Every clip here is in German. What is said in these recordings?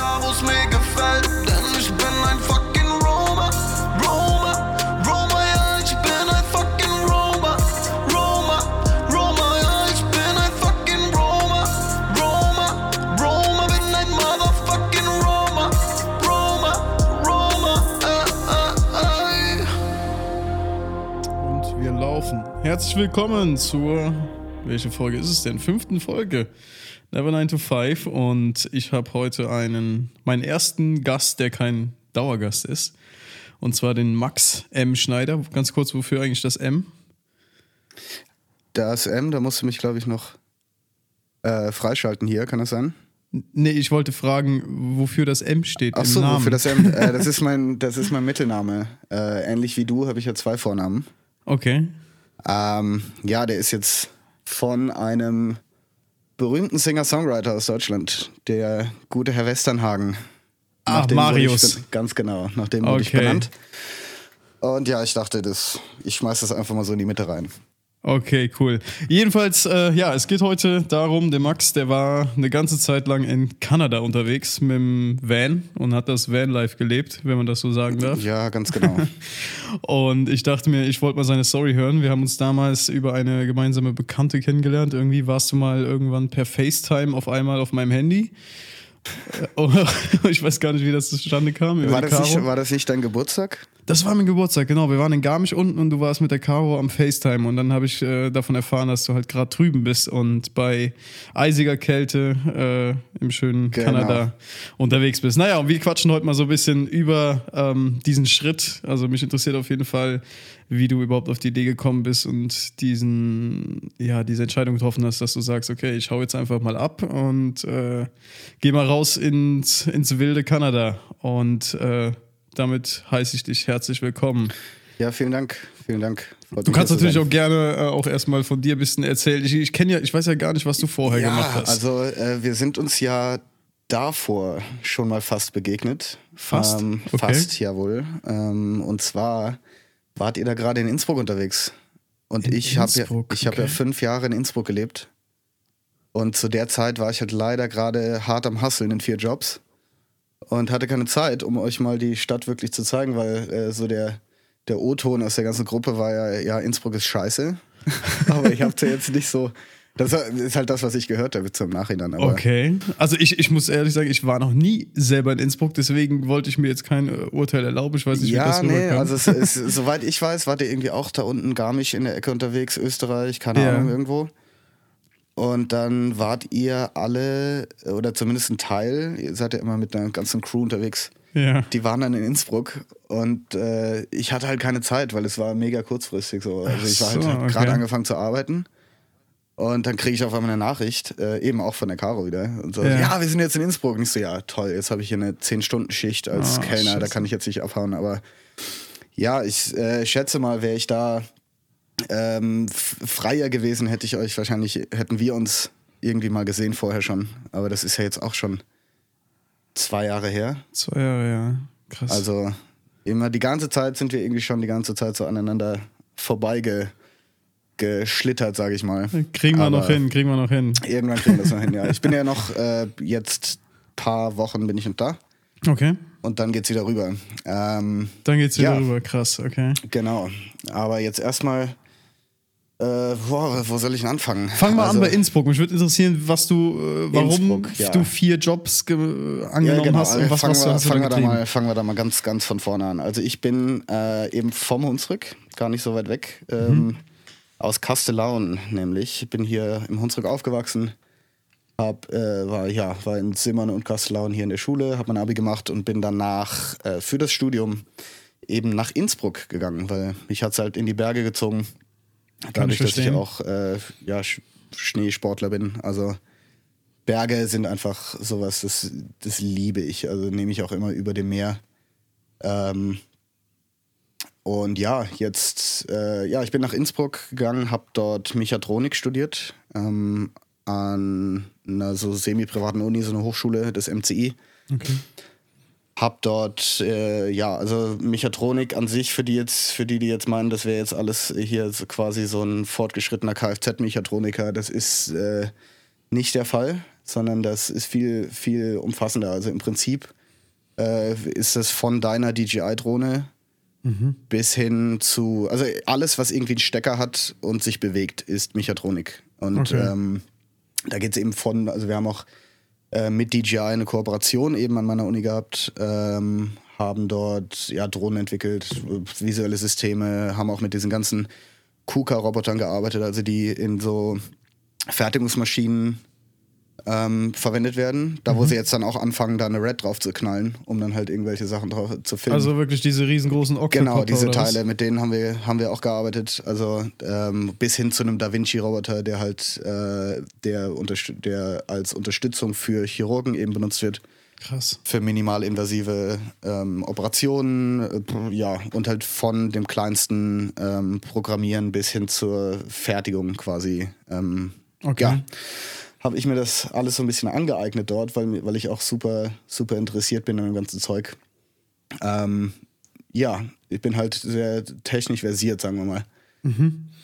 da, wo's mir gefällt. Denn ich bin ein fucking Roma, Roma, Roma, ja, ich bin ein fucking Roma, Roma, Roma, ja, ich bin ein fucking Roma, Roma, Roma, bin ein motherfucking Roma, Roma, Roma, äh, äh, äh. Und wir laufen. Herzlich willkommen zur, welche Folge ist es denn? Fünften Folge. Never 9 to 5. Und ich habe heute einen, meinen ersten Gast, der kein Dauergast ist. Und zwar den Max M. Schneider. Ganz kurz, wofür eigentlich das M? Das M, da musst du mich, glaube ich, noch äh, freischalten hier, kann das sein? Nee, ich wollte fragen, wofür das M steht. Ach im so, Namen. für das M. Äh, das, ist mein, das ist mein Mittelname. Äh, ähnlich wie du habe ich ja zwei Vornamen. Okay. Ähm, ja, der ist jetzt von einem berühmten Singer-Songwriter aus Deutschland, der gute Herr Westernhagen. Ah, Nach dem Marius. Ich, ganz genau, nach dem wurde ich Okay. benannt. Und ja, ich dachte, das, ich schmeiß das einfach mal so in die Mitte rein. Okay, cool. Jedenfalls, äh, ja, es geht heute darum, der Max, der war eine ganze Zeit lang in Kanada unterwegs mit dem Van und hat das Vanlife gelebt, wenn man das so sagen darf. Ja, ganz genau. Und ich dachte mir, ich wollte mal seine Story hören. Wir haben uns damals über eine gemeinsame Bekannte kennengelernt. Irgendwie warst du mal irgendwann per FaceTime auf einmal auf meinem Handy. Oh, ich weiß gar nicht, wie das zustande kam. war, das nicht, war das nicht dein Geburtstag? Das war mein Geburtstag, genau. Wir waren in Garmisch unten und du warst mit der Caro am FaceTime und dann habe ich äh, davon erfahren, dass du halt gerade drüben bist und bei eisiger Kälte äh, im schönen Genau. Kanada unterwegs bist. Naja, und wir quatschen heute mal so ein bisschen über ähm, diesen Schritt. Also mich interessiert auf jeden Fall, wie du überhaupt auf die Idee gekommen bist und diesen, ja, diese Entscheidung getroffen hast, dass du sagst, okay, ich hau jetzt einfach mal ab und äh, geh mal raus ins, ins wilde Kanada. Und äh, damit heiße ich dich herzlich willkommen. Ja, vielen Dank. Vielen Dank. Freut Du kannst natürlich sein. auch gerne äh, auch erstmal von dir ein bisschen erzählen. Ich, ich kenne ja, ich weiß ja gar nicht, was du vorher gemacht hast. Also äh, wir sind uns ja davor schon mal fast begegnet. Fast? Ähm, Okay. Fast, jawohl. Ähm, und zwar wart ihr da gerade in Innsbruck unterwegs. Und In ich habe ja, ich hab ja okay. fünf Jahre in Innsbruck gelebt. Und zu der Zeit war ich halt leider gerade hart am Hasseln in vier Jobs. Und hatte keine Zeit, um euch mal die Stadt wirklich zu zeigen, weil äh, so der, der O-Ton aus der ganzen Gruppe war ja, ja, Innsbruck ist scheiße. Aber ich hab's ja jetzt nicht so. Das ist halt das, was ich gehört habe zum Nachhinein. Okay. Also ich, ich muss ehrlich sagen, ich war noch nie selber in Innsbruck, deswegen wollte ich mir jetzt kein äh, Urteil erlauben. Ich weiß nicht, wie ja, das nee, rüberkam. also es ist, soweit ich weiß, wart ihr irgendwie auch da unten Garmisch in der Ecke unterwegs, Österreich, keine Ja. Ahnung, irgendwo. Und dann wart ihr alle, oder zumindest ein Teil, ihr seid ja immer mit einer ganzen Crew unterwegs, ja. die waren dann in Innsbruck und äh, ich hatte halt keine Zeit, weil es war mega kurzfristig so. Also ich war Ach so, halt okay. gerade angefangen zu arbeiten. Und dann kriege ich auf einmal eine Nachricht, äh, eben auch von der Caro wieder. Und so, Ja. ja. wir sind jetzt in Innsbruck. Und ich so, ja, toll, jetzt habe ich hier eine 10-Stunden-Schicht als Ah, Kellner, da scheiße. kann ich jetzt nicht abhauen. Aber ja, ich äh, schätze mal, wäre ich da ähm, freier gewesen, hätte ich euch wahrscheinlich, hätten wir uns irgendwie mal gesehen vorher schon. Aber das ist ja jetzt auch schon zwei Jahre her. Zwei Jahre, ja. Krass. Also immer die ganze Zeit sind wir irgendwie schon die ganze Zeit so aneinander vorbeigeschlittert, sage ich mal. kriegen wir Aber noch hin, kriegen wir noch hin. Irgendwann kriegen wir das noch hin, ja. Ich bin ja noch äh, jetzt paar Wochen bin ich noch da Okay. und dann geht's wieder rüber. Ähm, Dann geht's wieder Ja. rüber. Krass, okay. genau. Aber jetzt erstmal, äh, boah, wo soll ich denn anfangen? Fang mal Also- an bei Innsbruck. Mich würde interessieren, was du, äh, warum ja. du vier Jobs ge- angenommen Ja, genau. hast und was, fangen was du wir, hast fangen, wir da mal, fangen wir da mal ganz, ganz von vorne an. Also ich bin äh, eben vom Hunsrück, gar nicht so weit weg, ähm, aus Kastellaun nämlich. Ich bin hier im Hunsrück aufgewachsen, hab, äh, war, ja, war in Simmern und Kastellaun hier in der Schule, habe mein Abi gemacht und bin danach äh, für das Studium eben nach Innsbruck gegangen, weil mich hat es halt in die Berge gezogen. Dadurch, dass ich auch äh, ja, Sch- Schneesportler bin. Also Berge sind einfach sowas, das, das liebe ich. Also nehme ich auch immer über dem Meer. Ähm, und ja, jetzt, äh, ja, ich bin nach Innsbruck gegangen, habe dort Mechatronik studiert ähm, an einer so semi-privaten Uni, so eine Hochschule des MCI. Okay. Hab dort, äh, ja, also Mechatronik an sich, für die jetzt, für die, die jetzt meinen, das wäre jetzt alles hier so quasi so ein fortgeschrittener Kfz-Mechatroniker, das ist äh, nicht der Fall, sondern das ist viel, viel umfassender. Also im Prinzip äh, ist das von deiner DJI-Drohne bis hin zu, also alles, was irgendwie einen Stecker hat und sich bewegt, ist Mechatronik. Und Okay. ähm, da geht es eben von, also wir haben auch äh, mit DJI eine Kooperation eben an meiner Uni gehabt, ähm, haben dort ja Drohnen entwickelt, visuelle Systeme, haben auch mit diesen ganzen KUKA-Robotern gearbeitet, also die in so Fertigungsmaschinen ähm, verwendet werden, da Mhm. wo sie jetzt dann auch anfangen, da eine Red drauf zu knallen, um dann halt irgendwelche Sachen drauf zu filmen. Also wirklich diese riesengroßen Octocopter Genau, diese? Teile, mit denen haben wir, haben wir auch gearbeitet. Also ähm, bis hin zu einem Da Vinci-Roboter, der halt äh, der, der als Unterstützung für Chirurgen eben benutzt wird, Krass. für minimalinvasive ähm, Operationen, äh, ja, und halt von dem kleinsten ähm, Programmieren bis hin zur Fertigung quasi. Ähm, Okay. Ja, habe ich mir das alles so ein bisschen angeeignet dort, weil, weil ich auch super, super interessiert bin an dem ganzen Zeug. Ähm, ja, ich bin halt sehr technisch versiert, sagen wir mal.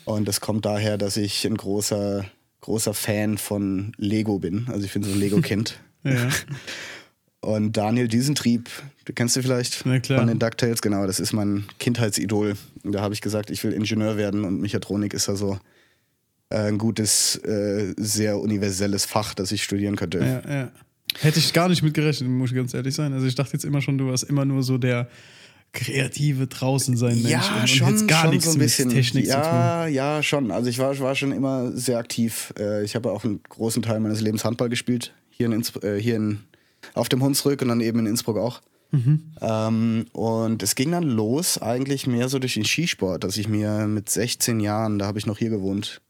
Und das kommt daher, dass ich ein großer, großer Fan von Lego bin. Also ich bin so ein Lego-Kind. Ja. Und Daniel Düsentrieb, du kennst du vielleicht Na klar. von den DuckTales, genau, das ist mein Kindheitsidol. Und da habe ich gesagt, ich will Ingenieur werden und Mechatronik ist da so ein gutes, äh, sehr universelles Fach, das ich studieren könnte. Ja, ja. Hätte ich gar nicht mit gerechnet, muss ich ganz ehrlich sein. Also ich dachte jetzt immer schon, du warst immer nur so der kreative draußen sein Mensch und, und hättest gar nichts mit Technik zu tun. ja, ja, schon. Also ich war, war schon immer sehr aktiv. Äh, Ich habe auch einen großen Teil meines Lebens Handball gespielt. Hier, in, Innsbruck- äh, hier in, auf dem Hunsrück und dann eben in Innsbruck auch. Mhm. Ähm, und es ging dann los eigentlich mehr so durch den Skisport, dass ich mir mit 16 Jahren, da habe ich noch hier gewohnt,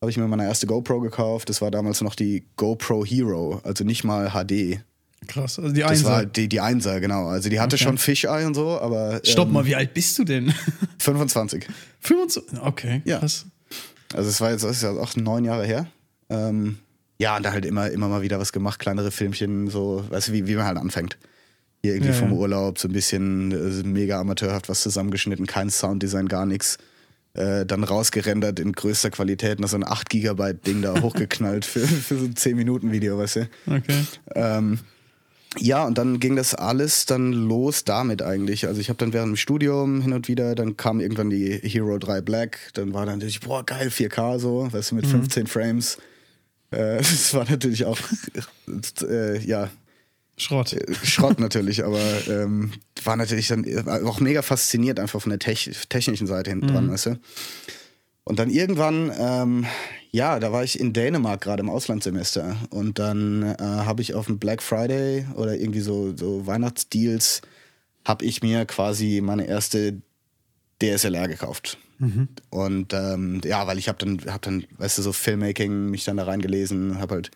habe ich mir meine erste GoPro gekauft. Das war damals noch die GoPro Hero, also nicht mal HD. Krass. Also die Das Einser. war die, die Einser, genau. Also die hatte Okay. schon Fisheye und so, aber Stopp ähm, mal, wie alt bist du denn? 25. 25? Okay, Ja. krass. Also es war jetzt das ist ja auch neun Jahre her. Ähm, ja, und da halt immer, immer mal wieder was gemacht, kleinere Filmchen, so, weißt du, wie, wie man halt anfängt. Hier irgendwie Ja, vom ja. Urlaub, so ein bisschen äh, mega amateurhaft was zusammengeschnitten, kein Sounddesign, gar nichts. Äh, dann rausgerendert in größter Qualität, noch so ein 8 Gigabyte Ding da hochgeknallt für, für so ein 10 Minuten Video, weißt du. Okay. Ähm, ja, und dann ging das alles dann los damit eigentlich. Also ich habe dann während dem Studium hin und wieder, dann kam irgendwann die Hero 3 Black, dann war dann natürlich, boah, geil, 4K so, weißt du, mit 15 Frames. Äh, das war natürlich auch, äh, ja, Schrott. Schrott natürlich, aber ähm, war natürlich dann auch mega fasziniert einfach von der Tech technischen Seite hinten dran, weißt du. Und dann irgendwann, ähm, ja, da war ich in Dänemark gerade im Auslandssemester und dann äh, habe ich auf dem Black Friday oder irgendwie so, so Weihnachtsdeals, habe ich mir quasi meine erste DSLR gekauft. Und ähm, ja, weil ich habe dann, hab dann, weißt du, so Filmmaking, mich dann da reingelesen, habe halt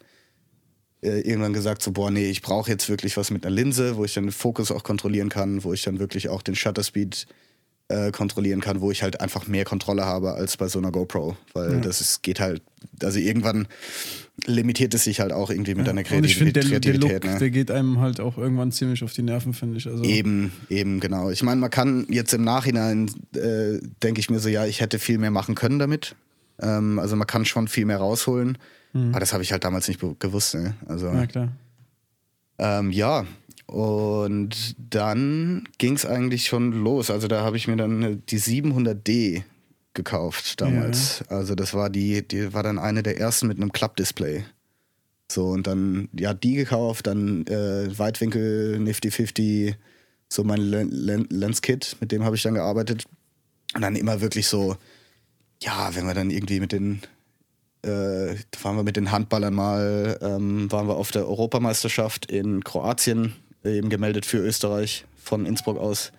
äh, irgendwann gesagt, so, boah, nee, ich brauche jetzt wirklich was mit einer Linse, wo ich dann den Fokus auch kontrollieren kann, wo ich dann wirklich auch den Shutter Speed äh, kontrollieren kann, wo ich halt einfach mehr Kontrolle habe als bei so einer GoPro. Weil das ist, geht halt, also irgendwann limitiert es sich halt auch irgendwie mit deiner Und ich finde, der, der Kreativität. Look, ne? der geht einem halt auch irgendwann ziemlich auf die Nerven, finde ich. Also, Eben, eben, genau. Ich meine, man kann jetzt im Nachhinein, äh, denke ich mir so, ja, ich hätte viel mehr machen können damit. Ähm, also man kann schon viel mehr rausholen. Aber das habe ich halt damals nicht gewusst. Ne? Also, Ja, klar. ähm, ja, und dann ging es eigentlich schon los. Also da habe ich mir dann die 700D gekauft damals. Also das war die, die war dann eine der ersten mit einem Klappdisplay. So und dann ja die gekauft, dann äh, Weitwinkel Nifty 50, so mein Len Len Lens-Kit, mit dem habe ich dann gearbeitet. Und dann immer wirklich so, ja, wenn wir dann irgendwie mit den äh, da waren wir mit den Handballern mal, ähm, waren wir auf der Europameisterschaft in Kroatien, eben gemeldet für Österreich von Innsbruck aus.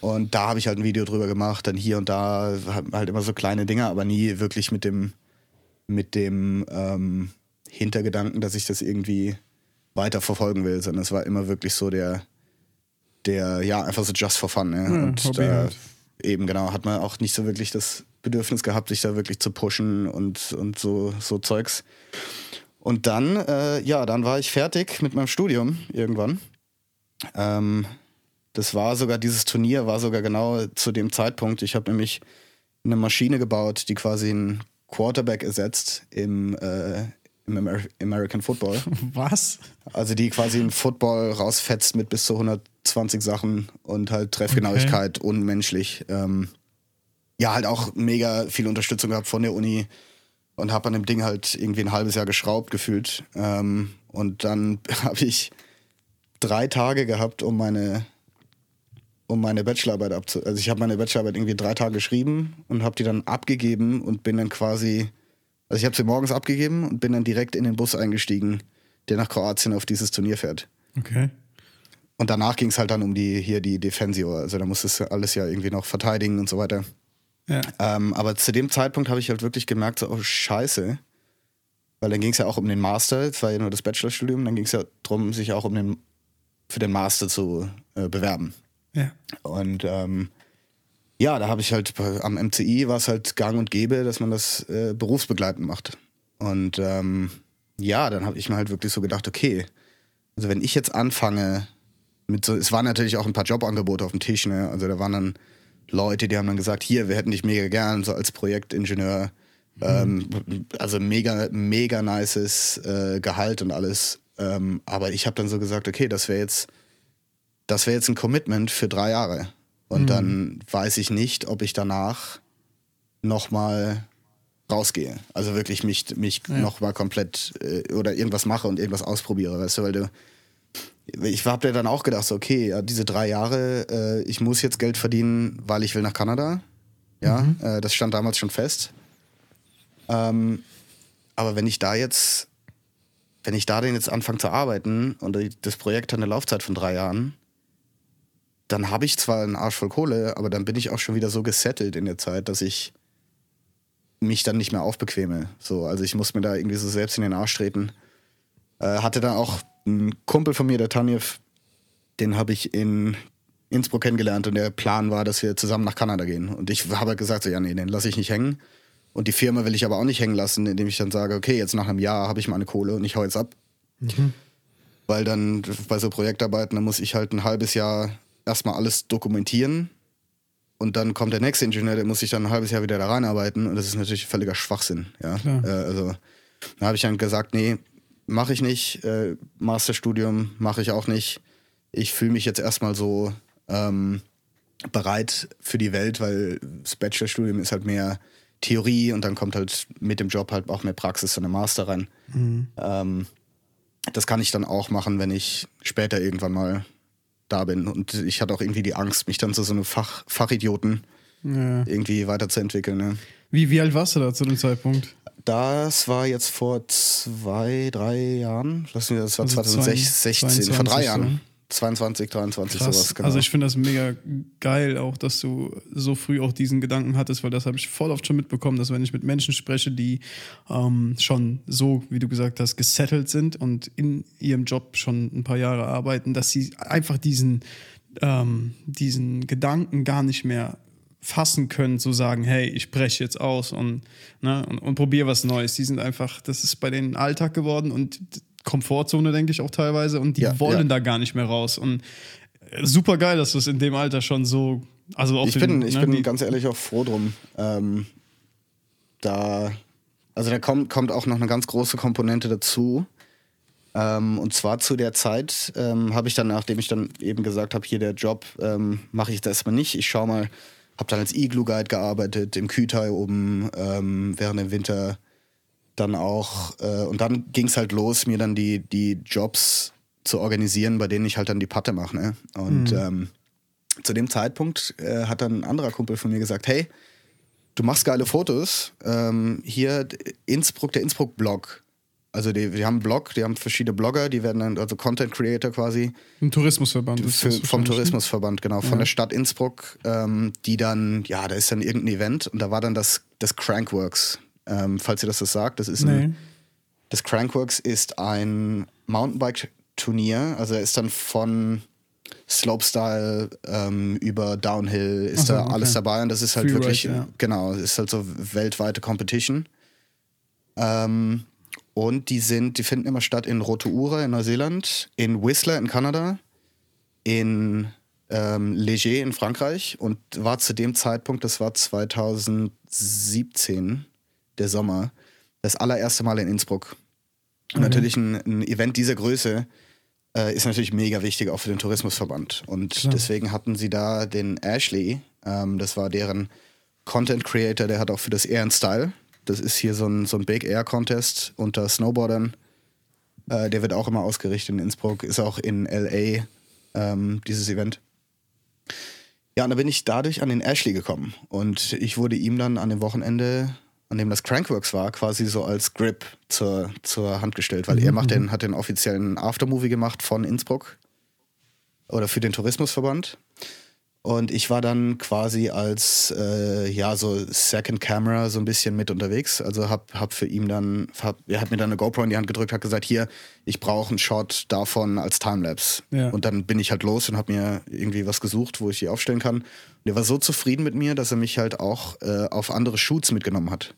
Und da habe ich halt ein Video drüber gemacht, dann hier und da halt immer so kleine Dinge, aber nie wirklich mit dem, mit dem ähm, Hintergedanken, dass ich das irgendwie weiter verfolgen will, sondern es war immer wirklich so der, der, ja, einfach so just for fun. Ne? Ja, und Hobby da, halt. eben genau, hat man auch nicht so wirklich das Bedürfnis gehabt, sich da wirklich zu pushen und, und so, so Zeugs. Und dann, äh, ja, dann war ich fertig mit meinem Studium irgendwann. Ähm, das war sogar, dieses Turnier war sogar genau zu dem Zeitpunkt. Ich habe nämlich eine Maschine gebaut, die quasi einen Quarterback ersetzt im, äh, im Amer American Football. Was? Also die quasi einen Football rausfetzt mit bis zu 120 Sachen und halt Treffgenauigkeit unmenschlich. Ähm, ja, halt auch mega viel Unterstützung gehabt von der Uni und habe an dem Ding halt irgendwie ein halbes Jahr geschraubt gefühlt. Ähm, und dann habe ich drei Tage gehabt, um meine um meine Bachelorarbeit abzu... Also ich habe meine Bachelorarbeit irgendwie drei Tage geschrieben und habe die dann abgegeben und bin dann quasi... Also ich habe sie morgens abgegeben und bin dann direkt in den Bus eingestiegen, der nach Kroatien auf dieses Turnier fährt. Okay. Und danach ging es halt dann um die hier die Defensio. Also da musstest du alles ja irgendwie noch verteidigen und so weiter. Ja. Ähm, aber zu dem Zeitpunkt habe ich halt wirklich gemerkt, so, oh Scheiße. Weil dann ging es ja auch um den Master, es war ja nur das Bachelorstudium, dann ging es ja darum, sich auch um den, für den Master zu äh, bewerben. Ja. Und ähm, ja, da habe ich halt am MCI war es halt gang und gäbe, dass man das äh, berufsbegleitend macht. Und ähm, ja, dann habe ich mir halt wirklich so gedacht, okay, also wenn ich jetzt anfange mit so, es waren natürlich auch ein paar Jobangebote auf dem Tisch, ne? Also da waren dann Leute, die haben dann gesagt, hier, wir hätten dich mega gern, so als Projektingenieur. Ähm, also mega, mega nices äh, Gehalt und alles. Ähm, aber ich habe dann so gesagt, okay, das wäre jetzt das wäre jetzt ein Commitment für drei Jahre. Und dann weiß ich nicht, ob ich danach nochmal rausgehe. Also wirklich mich, mich Ja. nochmal komplett äh, oder irgendwas mache und irgendwas ausprobiere, weißt du, weil du. Ich habe dir dann auch gedacht, so, okay, ja, diese drei Jahre, äh, ich muss jetzt Geld verdienen, weil ich will nach Kanada. Ja, äh, das stand damals schon fest. Ähm, aber wenn ich da jetzt, wenn ich da denn jetzt anfange zu arbeiten und das Projekt hat eine Laufzeit von drei Jahren, dann habe ich zwar einen Arsch voll Kohle, aber dann bin ich auch schon wieder so gesettelt in der Zeit, dass ich mich dann nicht mehr aufbequeme. So, also ich muss mir da irgendwie so selbst in den Arsch treten. Äh, hatte dann auch einen Kumpel von mir, der Tanjev, den habe ich in Innsbruck kennengelernt und der Plan war, dass wir zusammen nach Kanada gehen. Und ich habe halt gesagt, so, ja, nee, den lasse ich nicht hängen. Und die Firma will ich aber auch nicht hängen lassen, indem ich dann sage, okay, jetzt nach einem Jahr habe ich meine Kohle und ich hau jetzt ab. Weil dann bei so Projektarbeiten, da muss ich halt ein halbes Jahr erstmal alles dokumentieren. Und dann kommt der nächste Ingenieur, der muss sich dann ein halbes Jahr wieder da reinarbeiten. Und das ist natürlich völliger Schwachsinn. Ja? Äh, also da habe ich dann gesagt, nee, mache ich nicht. Äh, Masterstudium mache ich auch nicht. Ich fühle mich jetzt erstmal so ähm, bereit für die Welt, weil das Bachelorstudium ist halt mehr Theorie und dann kommt halt mit dem Job halt auch mehr Praxis in den Master rein. Ähm, das kann ich dann auch machen, wenn ich später irgendwann mal da bin. Und ich hatte auch irgendwie die Angst, mich dann zu so einem Fach, Fachidioten ja. irgendwie weiterzuentwickeln. Ne? Wie, wie alt warst du da zu dem Zeitpunkt? Das war jetzt vor zwei, drei Jahren. Lass mich, das war Also 2016, vor drei 22 Jahren. so. 22, 23, Krass. sowas, genau. Also ich finde das mega geil auch, dass du so früh auch diesen Gedanken hattest, weil das habe ich voll oft schon mitbekommen, dass wenn ich mit Menschen spreche, die ähm, schon so, wie du gesagt hast, gesettelt sind und in ihrem Job schon ein paar Jahre arbeiten, dass sie einfach diesen, ähm, diesen Gedanken gar nicht mehr fassen können, zu sagen, hey, ich breche jetzt aus und, ne, und, und probiere was Neues. Die sind einfach, das ist bei denen Alltag geworden und Komfortzone, denke ich auch teilweise, und die Ja, wollen ja. da gar nicht mehr raus. Und super geil, dass du es in dem Alter schon so. Also auch ich den- bin, ich ne, bin ganz ehrlich auch froh drum. Ähm, da, also da kommt, kommt auch noch eine ganz große Komponente dazu. Ähm, und zwar zu der Zeit ähm, habe ich dann, nachdem ich dann eben gesagt habe, hier der Job ähm, mache ich jetzt erstmal nicht. Ich schaue mal, habe dann als Igloo Guide gearbeitet, im Kütai oben ähm, während dem Winter dann auch. Äh, und dann ging es halt los, mir dann die, die Jobs zu organisieren, bei denen ich halt dann die Patte mache. Ne? Und ähm, zu dem Zeitpunkt äh, hat dann ein anderer Kumpel von mir gesagt, hey, du machst geile Fotos. Ähm, hier d- Innsbruck, der Innsbruck-Blog. Also die, die haben einen Blog, die haben verschiedene Blogger, die werden dann, also Content Creator quasi, Ein Tourismusverband. ist für, vom ne? Tourismusverband, genau, von der Stadt Innsbruck, ähm, die dann, ja, da ist dann irgendein Event und da war dann das, das Crankworks. Ähm, falls ihr das das sagt, das ist Ne? ein, Nee. das Crankworks ist ein Mountainbike-Turnier. Also er ist dann von Slopestyle ähm, über Downhill, ist so, da okay. alles dabei. Und das ist halt Freeride, wirklich, ja. genau, ist halt so weltweite Competition. Ähm, und die sind, die finden immer statt in Rotorua in Neuseeland, in Whistler in Kanada, in ähm, Léger in Frankreich und war zu dem Zeitpunkt, das war 2017, der Sommer, das allererste Mal in Innsbruck. Und natürlich ein, ein Event dieser Größe äh, ist natürlich mega wichtig auch für den Tourismusverband. Und Klar. deswegen hatten sie da den Ashley, ähm, das war deren Content Creator, der hat auch für das Air Style. Das ist hier so ein, so ein Big Air Contest unter Snowboardern. Äh, der wird auch immer ausgerichtet in Innsbruck, ist auch in LA ähm, dieses Event. Ja, und da bin ich dadurch an den Ashley gekommen. Und ich wurde ihm dann an dem Wochenende, an dem das Crankworks war, quasi so als Grip zur, zur Hand gestellt, weil er macht den, hat den offiziellen Aftermovie gemacht von Innsbruck oder für den Tourismusverband. Und ich war dann quasi als, äh, ja, so Second Camera so ein bisschen mit unterwegs. Also hab, hab für ihn dann, hab, er hat mir dann eine GoPro in die Hand gedrückt, hat gesagt, hier, ich brauche einen Shot davon als Timelapse. Ja. Und dann bin ich halt los und habe mir irgendwie was gesucht, wo ich die aufstellen kann. Und er war so zufrieden mit mir, dass er mich halt auch äh, auf andere Shoots mitgenommen hat.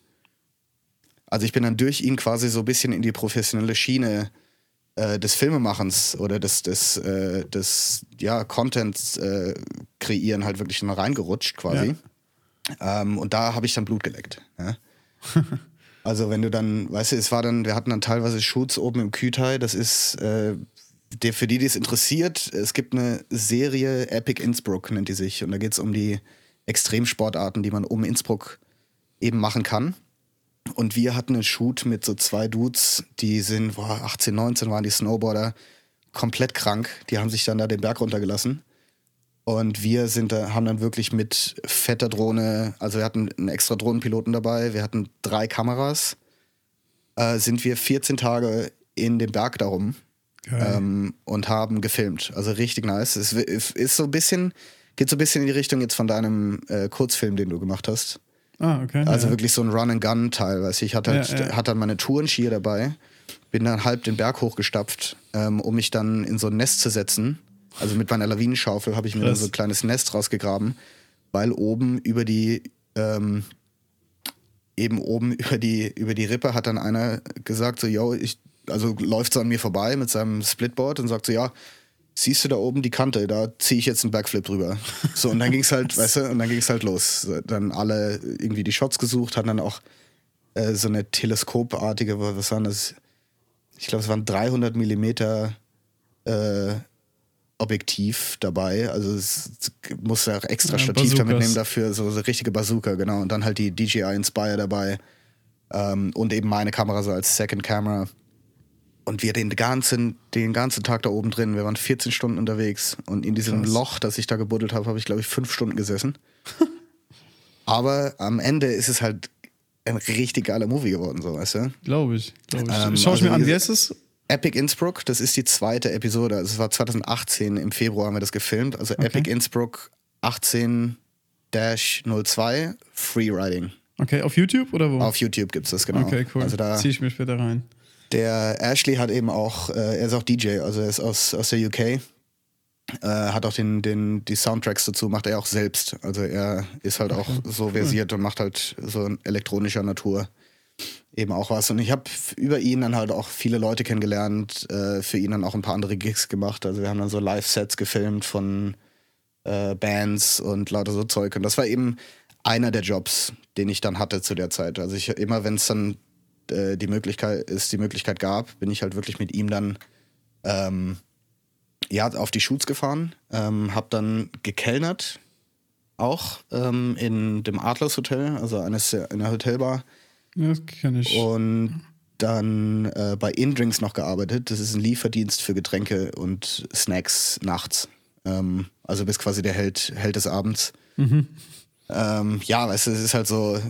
Also ich bin dann durch ihn quasi so ein bisschen in die professionelle Schiene äh, des Filmemachens oder des, des, äh, des ja, Contents äh, kreieren halt wirklich noch reingerutscht quasi. Ähm, und da habe ich dann Blut geleckt. Ja? also wenn du dann, weißt du, es war dann, wir hatten dann teilweise Shoots oben im Kütai, das ist, äh, der, für die, die es interessiert, es gibt eine Serie Epic Innsbruck, nennt die sich. Und da geht es um die Extremsportarten, die man um Innsbruck eben machen kann. Und wir hatten einen Shoot mit so zwei Dudes, die sind, boah, 18, 19 waren die Snowboarder, komplett krank. Die haben sich dann da den Berg runtergelassen. Und wir sind da, haben dann wirklich mit fetter Drohne, also wir hatten einen extra Drohnenpiloten dabei, wir hatten drei Kameras, äh, sind wir 14 Tage in dem Berg darum ähm, und haben gefilmt. Also richtig nice. Es ist so ein bisschen, geht so ein bisschen in die Richtung jetzt von deinem äh, Kurzfilm, den du gemacht hast. Ah, okay. Also ja. wirklich so ein Run-and-Gun-Teil, weißt du. Ich hatte halt, Ja, ja. hatte dann meine Tourenskier dabei, bin dann halb den Berg hochgestapft, ähm, um mich dann in so ein Nest zu setzen. Also mit meiner Lawinenschaufel habe ich mir dann so ein kleines Nest rausgegraben, weil oben über die, ähm, eben oben über die, über die Rippe hat dann einer gesagt, so, yo, ich, also läuft so an mir vorbei mit seinem Splitboard und sagt so, ja, siehst du da oben die Kante, da ziehe ich jetzt einen Backflip drüber. So, und dann ging es halt, weißt du, und dann ging es halt los. Dann alle irgendwie die Shots gesucht, hatten dann auch äh, so eine teleskopartige, was waren das? Ich glaube, es waren 300 Millimeter äh, Objektiv dabei. Also es musste auch extra Ja, Stativ Bazookas. mitnehmen dafür, so, so richtige Bazooka, genau. Und dann halt die DJI Inspire dabei ähm, und eben meine Kamera so als Second Camera. Und wir den ganzen, den ganzen Tag da oben drin, wir waren 14 Stunden unterwegs und in diesem Krass. Loch, das ich da gebuddelt habe, habe ich glaube ich fünf Stunden gesessen. Aber am Ende ist es halt ein richtig geiler Movie geworden, so weißt du. Glaube ich. Glaube ich. Ähm, Schau ich also mir an. wie heißt es? Epic Innsbruck, das ist die zweite Episode. Also es war 2018, im Februar haben wir das gefilmt. Also Okay. Epic Innsbruck 18-02 Freeriding. Okay, auf YouTube oder wo? Auf YouTube gibt es das, genau. Okay, cool. Also da, Zieh ich mir später rein. Der Ashley hat eben auch, äh, er ist auch DJ, also er ist aus, aus der UK. Äh, hat auch den, den, die Soundtracks dazu, macht er auch selbst. Also er ist halt auch so versiert und macht halt so in elektronischer Natur eben auch was. Und ich habe über ihn dann halt auch viele Leute kennengelernt, äh, für ihn dann auch ein paar andere Gigs gemacht. Also wir haben dann so Live-Sets gefilmt von äh, Bands und lauter so Zeug. Und das war eben einer der Jobs, den ich dann hatte zu der Zeit. Also ich immer, wenn es dann äh, die Möglichkeit es die Möglichkeit gab, bin ich halt wirklich mit ihm dann ähm, ja auf die Shoots gefahren, ähm, habe dann gekellnert auch ähm, in dem Adlers Hotel, also eines der- in der Hotelbar Ja, das kenne ich. und dann äh, bei Indrinks noch gearbeitet. Das ist ein Lieferdienst für Getränke und Snacks nachts. Ähm, also bis quasi der Held, Held des Abends. Ähm, ja, weißt du, es ist halt so äh,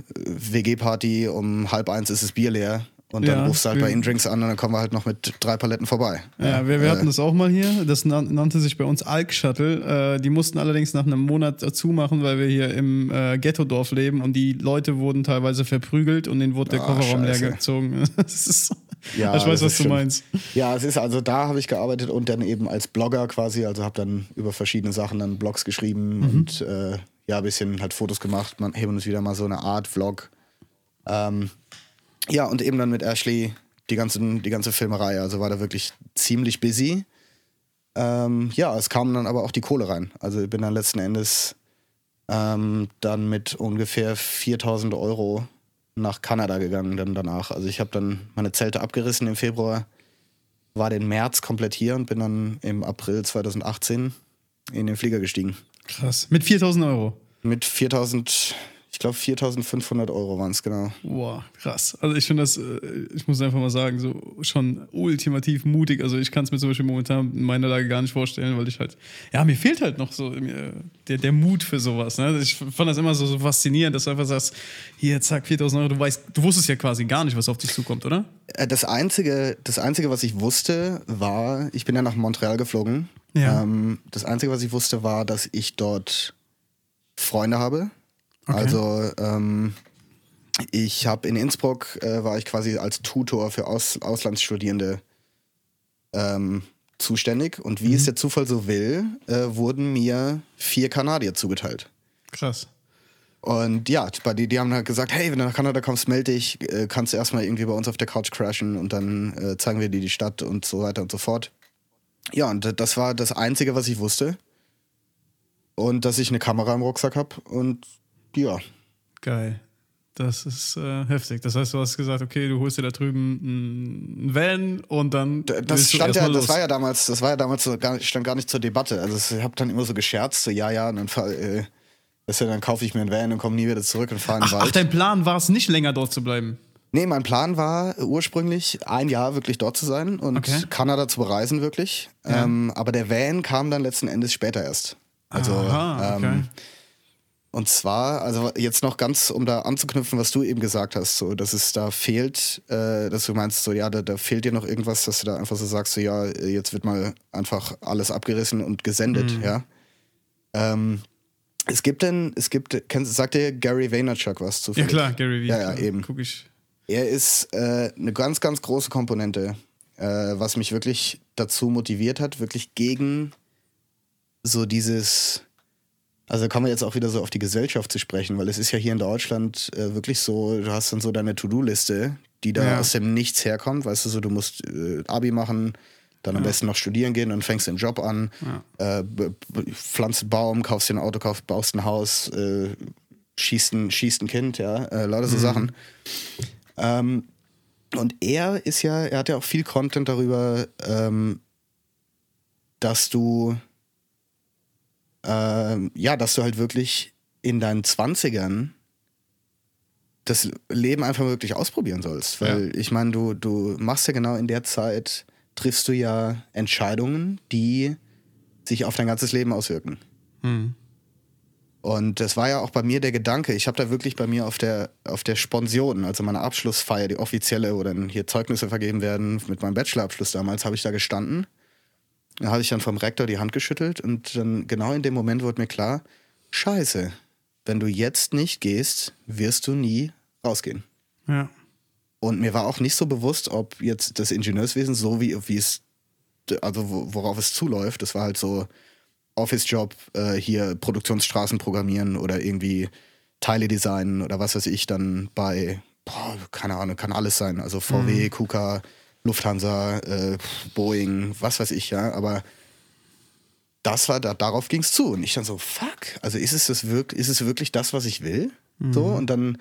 WG-Party, um halb eins ist das Bier leer. Und dann Ja, rufst du halt bei Indrinks an und dann kommen wir halt noch mit drei Paletten vorbei. Ja, wir, wir äh, hatten das auch mal hier. Das nan- nannte sich bei uns Alk Shuttle. Äh, die mussten allerdings nach einem Monat äh, zumachen, weil wir hier im äh, Ghetto-Dorf leben und die Leute wurden teilweise verprügelt und denen wurde der Ah, Kofferraum leer gezogen. Ja, ich weiß, was du schlimm. meinst. Ja, es ist also da habe ich gearbeitet und dann eben als Blogger quasi, also habe dann über verschiedene Sachen dann Blogs geschrieben Mhm. und äh, ja, ein bisschen halt Fotos gemacht, man hin und wieder mal so eine Art Vlog. Ähm, ja, und eben dann mit Ashley die, ganzen, die ganze Filmerei, also war da wirklich ziemlich busy. Ähm, ja, es kam dann aber auch die Kohle rein. Also ich bin dann letzten Endes ähm, dann mit ungefähr 4000 Euro nach Kanada gegangen dann danach. Also ich habe dann meine Zelte abgerissen im Februar, war den März komplett hier und bin dann im April 2018 in den Flieger gestiegen. Krass. Mit 4000 Euro. Mit 4000, ich glaube 4500 Euro waren es genau. Boah, krass. Also ich finde das, äh, ich muss einfach mal sagen, so schon ultimativ mutig. Also ich kann es mir zum Beispiel momentan in meiner Lage gar nicht vorstellen, weil ich halt, ja, mir fehlt halt noch so mir, der, der Mut für sowas. Ne? Ich fand das immer so, so faszinierend, dass du einfach sagst, hier, zack, 4000 Euro, du weißt, du wusstest ja quasi gar nicht, was auf dich zukommt, oder? Äh, Das Einzige, das Einzige, was ich wusste, war, ich bin ja nach Montreal geflogen. Ja. Ähm, das Einzige, was ich wusste, war, dass ich dort Freunde habe. Okay. Also ähm, ich habe in Innsbruck, äh, war ich quasi als Tutor für Aus Auslandsstudierende ähm, zuständig. Und wie Mhm. es der Zufall so will, äh, wurden mir vier Kanadier zugeteilt. Krass. Und ja, bei die, die haben halt gesagt, hey, wenn du nach Kanada kommst, melde dich, äh, kannst du erstmal irgendwie bei uns auf der Couch crashen und dann äh, zeigen wir dir die Stadt und so weiter und so fort. Ja, und das war das Einzige, was ich wusste. Und dass ich eine Kamera im Rucksack habe und ja, Geil. Das ist äh, heftig. Das heißt, du hast gesagt, okay, du holst dir da drüben einen Van und dann. Das stand ja, das war ja damals, das war ja damals so gar, stand gar nicht zur Debatte. Also ich habe dann immer so gescherzt, so ja, ja, und dann, äh, weißt du, dann kaufe ich mir einen Van und komme nie wieder zurück und fahre in den Ach, Wald. ach, dein Plan war es nicht länger dort zu bleiben. Nee, mein Plan war ursprünglich ein Jahr wirklich dort zu sein und Okay. Kanada zu bereisen wirklich. Ja. Ähm, aber der Van kam dann letzten Endes später erst. Also Aha, okay. ähm, und zwar, also jetzt noch ganz, um da anzuknüpfen, was du eben gesagt hast, so, dass es da fehlt, äh, dass du meinst, so ja, da, da fehlt dir noch irgendwas, dass du da einfach so sagst, so ja, jetzt wird mal einfach alles abgerissen und gesendet, Mhm. ja. Ähm, es gibt denn, es gibt, kennst, sagt dir Gary Vaynerchuk was Ja, zufällig? klar, Gary Vee. Ja, ja, eben. Guck ich. Er ist äh, eine ganz, ganz große Komponente, äh, was mich wirklich dazu motiviert hat, wirklich gegen so dieses. Also kommen wir jetzt auch wieder so auf die Gesellschaft zu sprechen, weil es ist ja hier in Deutschland äh, wirklich so, du hast dann so deine To-Do-Liste, die da Ja. aus dem Nichts herkommt, weißt du so, du musst äh, Abi machen, dann am besten noch studieren gehen, dann fängst einen Job an, äh, b- b- pflanzt einen Baum, kaufst dir ein Auto, kaufst, baust ein Haus, äh, schießt, ein, schießt ein Kind, ja, äh, lauter so Sachen. Ähm, und er ist ja, er hat ja auch viel Content darüber, ähm, dass du, ähm, ja, dass du halt wirklich in deinen Zwanzigern das Leben einfach wirklich ausprobieren sollst. Weil ich meine, du, du machst ja genau in der Zeit, triffst du ja Entscheidungen, die sich auf dein ganzes Leben auswirken. Hm. Und das war ja auch bei mir der Gedanke. Ich habe da wirklich bei mir auf der, auf der Sponsion, also meine Abschlussfeier, die offizielle, wo dann hier Zeugnisse vergeben werden, mit meinem Bachelorabschluss damals, habe ich da gestanden. Da habe ich dann vom Rektor die Hand geschüttelt und dann genau in dem Moment wurde mir klar, scheiße, wenn du jetzt nicht gehst, wirst du nie rausgehen. Ja. Und mir war auch nicht so bewusst, ob jetzt das Ingenieurswesen so wie, wie es, also wo- worauf es zuläuft, das war halt so Office-Job, äh, hier Produktionsstraßen programmieren oder irgendwie Teile designen oder was weiß ich dann bei, boah, keine Ahnung, kann alles sein. Also VW, KUKA, Lufthansa, äh, Boeing, was weiß ich, ja, aber das war, da, darauf ging es zu. Und ich dann so, fuck, also ist es, das wirk ist es wirklich das, was ich will? So, und dann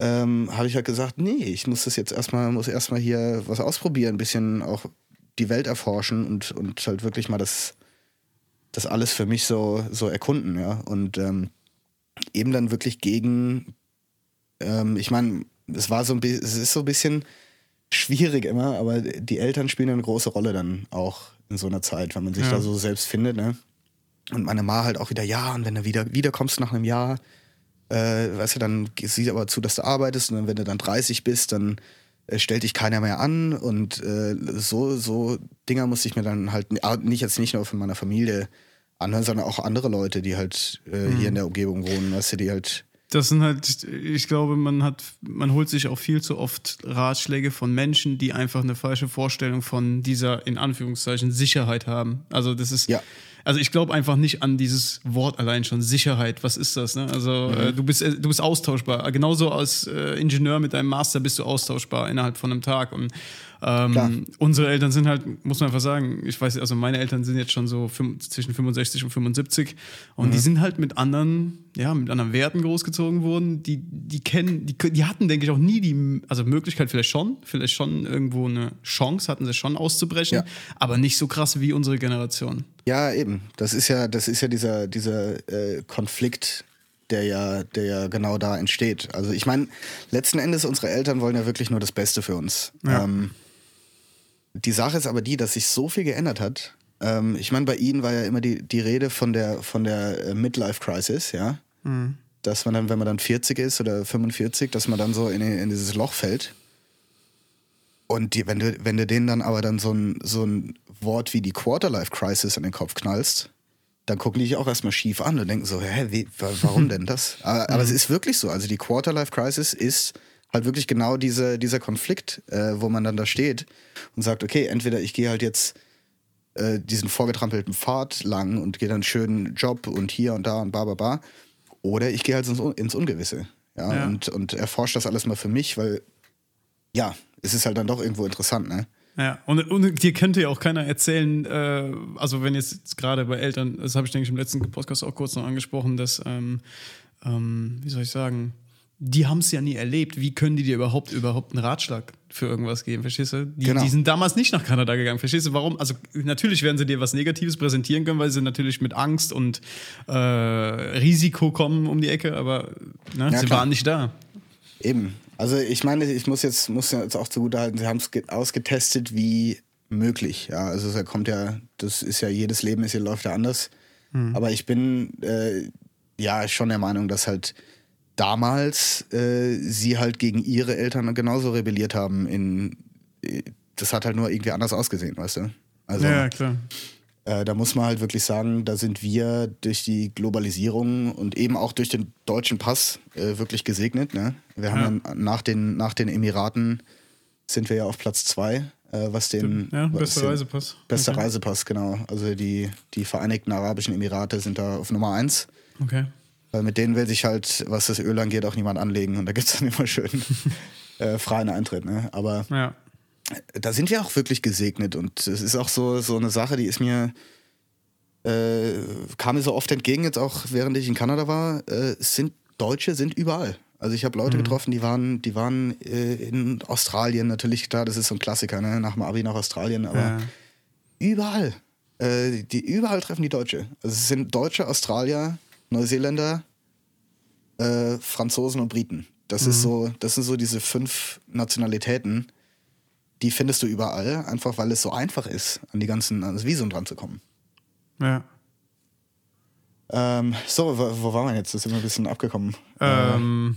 ähm, habe ich halt gesagt, nee, ich muss das jetzt erstmal, muss erstmal hier was ausprobieren, ein bisschen auch die Welt erforschen und, und halt wirklich mal das, das alles für mich so, so erkunden, ja. Und ähm, eben dann wirklich gegen, ähm, ich meine, es war so ein bisschen, es ist so ein bisschen schwierig immer, aber die Eltern spielen eine große Rolle dann auch in so einer Zeit, wenn man sich Ja. da so selbst findet, ne? Und meine Ma halt auch wieder, ja, und wenn du wieder wiederkommst nach einem Jahr, äh, weißt du, dann sieh aber zu, dass du arbeitest und dann, wenn du dann 30 bist, dann äh, stellt dich keiner mehr an und äh, so, so Dinger musste ich mir dann halt ah, nicht jetzt nicht nur von meiner Familie anhören, sondern auch andere Leute, die halt äh, hier in der Umgebung wohnen, weißt du, die halt Das sind halt, ich glaube, man hat, man holt sich auch viel zu oft Ratschläge von Menschen, die einfach eine falsche Vorstellung von dieser, in Anführungszeichen, Sicherheit haben. Also das ist, Ja. Also ich glaube einfach nicht an dieses Wort allein schon, Sicherheit. Was ist das? Ne? Also äh, du bist, äh, du bist austauschbar. Genauso als äh, Ingenieur mit deinem Master bist du austauschbar innerhalb von einem Tag. Und Ähm, unsere Eltern sind halt, muss man einfach sagen, ich weiß, also meine Eltern sind jetzt schon so fünf, zwischen 65 und 75 und Mhm. die sind halt mit anderen, ja, mit anderen Werten großgezogen worden. Die, die kennen, die, die hatten, denke ich, auch nie die, also Möglichkeit vielleicht schon, vielleicht schon irgendwo eine Chance hatten sie schon auszubrechen, Ja. aber nicht so krass wie unsere Generation. Ja, eben. Das ist ja, das ist ja dieser, dieser äh, Konflikt, der ja, der ja genau da entsteht. Also ich meine, letzten Endes, unsere Eltern wollen ja wirklich nur das Beste für uns. Ja. Ähm, die Sache ist aber die, dass sich so viel geändert hat. Ähm, ich meine, bei ihnen war ja immer die, die Rede von der, von der äh, Midlife Crisis, ja. Dass man dann, wenn man dann 40 ist oder 45, dass man dann so in, in dieses Loch fällt. Und die, wenn, du, wenn du denen dann aber dann so ein, so ein Wort wie die Quarterlife Crisis in den Kopf knallst, dann gucken die dich auch erstmal schief an und denken so, hä, wie, wa- warum denn das? Aber, aber es ist wirklich so. Also die Quarterlife Crisis ist halt wirklich genau diese, dieser Konflikt, äh, wo man dann da steht und sagt, okay, entweder ich gehe halt jetzt äh, diesen vorgetrampelten Pfad lang und gehe dann einen schönen Job und hier und da und ba, ba, ba. Oder ich gehe halt ins, ins Ungewisse. Ja, Ja. Und, und erforsche das alles mal für mich, weil ja, es ist halt dann doch irgendwo interessant, ne? Ja, und, und dir könnte ja auch keiner erzählen, äh, also wenn jetzt gerade bei Eltern, das habe ich denke ich im letzten Podcast auch kurz noch angesprochen, dass, ähm, ähm, wie soll ich sagen, die haben es ja nie erlebt. Wie können die dir überhaupt überhaupt einen Ratschlag für irgendwas geben? Verstehst du? Die, Genau. die sind damals nicht nach Kanada gegangen. Verstehst du, warum? Also natürlich werden sie dir was Negatives präsentieren können, weil sie natürlich mit Angst und äh, Risiko kommen um die Ecke, aber ne, Ja, sie klar. waren nicht da. Eben. Also ich meine, ich muss jetzt, muss jetzt auch zugutehalten, sie haben es ge- ausgetestet wie möglich. Ja, also da kommt ja, das ist ja jedes Leben ist ja läuft ja anders. Aber ich bin äh, ja schon der Meinung, dass halt damals äh, sie halt gegen ihre Eltern genauso rebelliert haben. In, äh, das hat halt nur irgendwie anders ausgesehen, weißt du? Also Ja, klar. äh, da muss man halt wirklich sagen, da sind wir durch die Globalisierung und eben auch durch den deutschen Pass äh, wirklich gesegnet. Ne? Wir haben ja. nach, den, nach den Emiraten sind wir ja auf Platz zwei, äh, was den Ja, bester Reisepass. Bester Okay. Reisepass, genau. Also die, die Vereinigten Arabischen Emirate sind da auf Nummer eins. Okay. Weil mit denen will sich halt, was das Öl angeht, auch niemand anlegen. Und da gibt es dann immer schön äh, freien Eintritt. Ne? Aber Ja. da sind wir auch wirklich gesegnet und es ist auch so, so eine Sache, die ist mir, äh, kam mir so oft entgegen, jetzt auch während ich in Kanada war, äh, sind Deutsche sind überall. Also ich habe Leute getroffen, die waren, die waren äh, in Australien, natürlich, klar, das ist so ein Klassiker, ne? nach dem Abi nach Australien, aber Ja. überall. Äh, die, überall treffen die Deutsche. Also es sind Deutsche, Australier, Neuseeländer, äh, Franzosen und Briten. Das ist so, das sind so diese fünf Nationalitäten, die findest du überall, einfach weil es so einfach ist, an die ganzen, an das Visum dran zu kommen. Ja. Ähm, so, wo, wo waren wir jetzt? Das sind wir ein bisschen abgekommen. Ähm,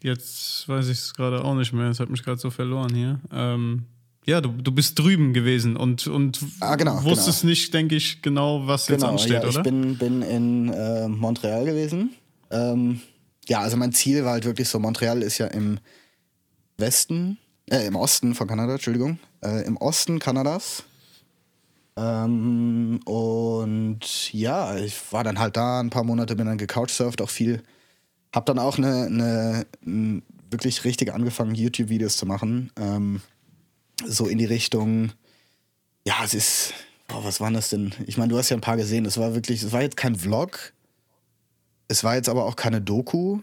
jetzt weiß ich es gerade auch nicht mehr. Es hat mich gerade so verloren hier. Ähm, ja, du, du bist drüben gewesen und, und Ah, genau, wusstest nicht, denke ich, genau, was jetzt genau, ansteht, ja, ich oder? bin, bin in äh, Montreal gewesen. Ähm, ja, also mein Ziel war halt wirklich so, Montreal ist ja im Westen, äh, im Osten von Kanada, Entschuldigung, äh, im Osten Kanadas. Ähm, und ja, ich war dann halt da ein paar Monate, bin dann gecouchsurft, auch viel. Hab dann auch eine, eine, wirklich richtig angefangen, YouTube-Videos zu machen. Ähm, so in die Richtung, ja, es ist, boah, was waren das denn? Ich meine, du hast ja ein paar gesehen. Es war wirklich, es war jetzt kein Vlog. Es war jetzt aber auch keine Doku.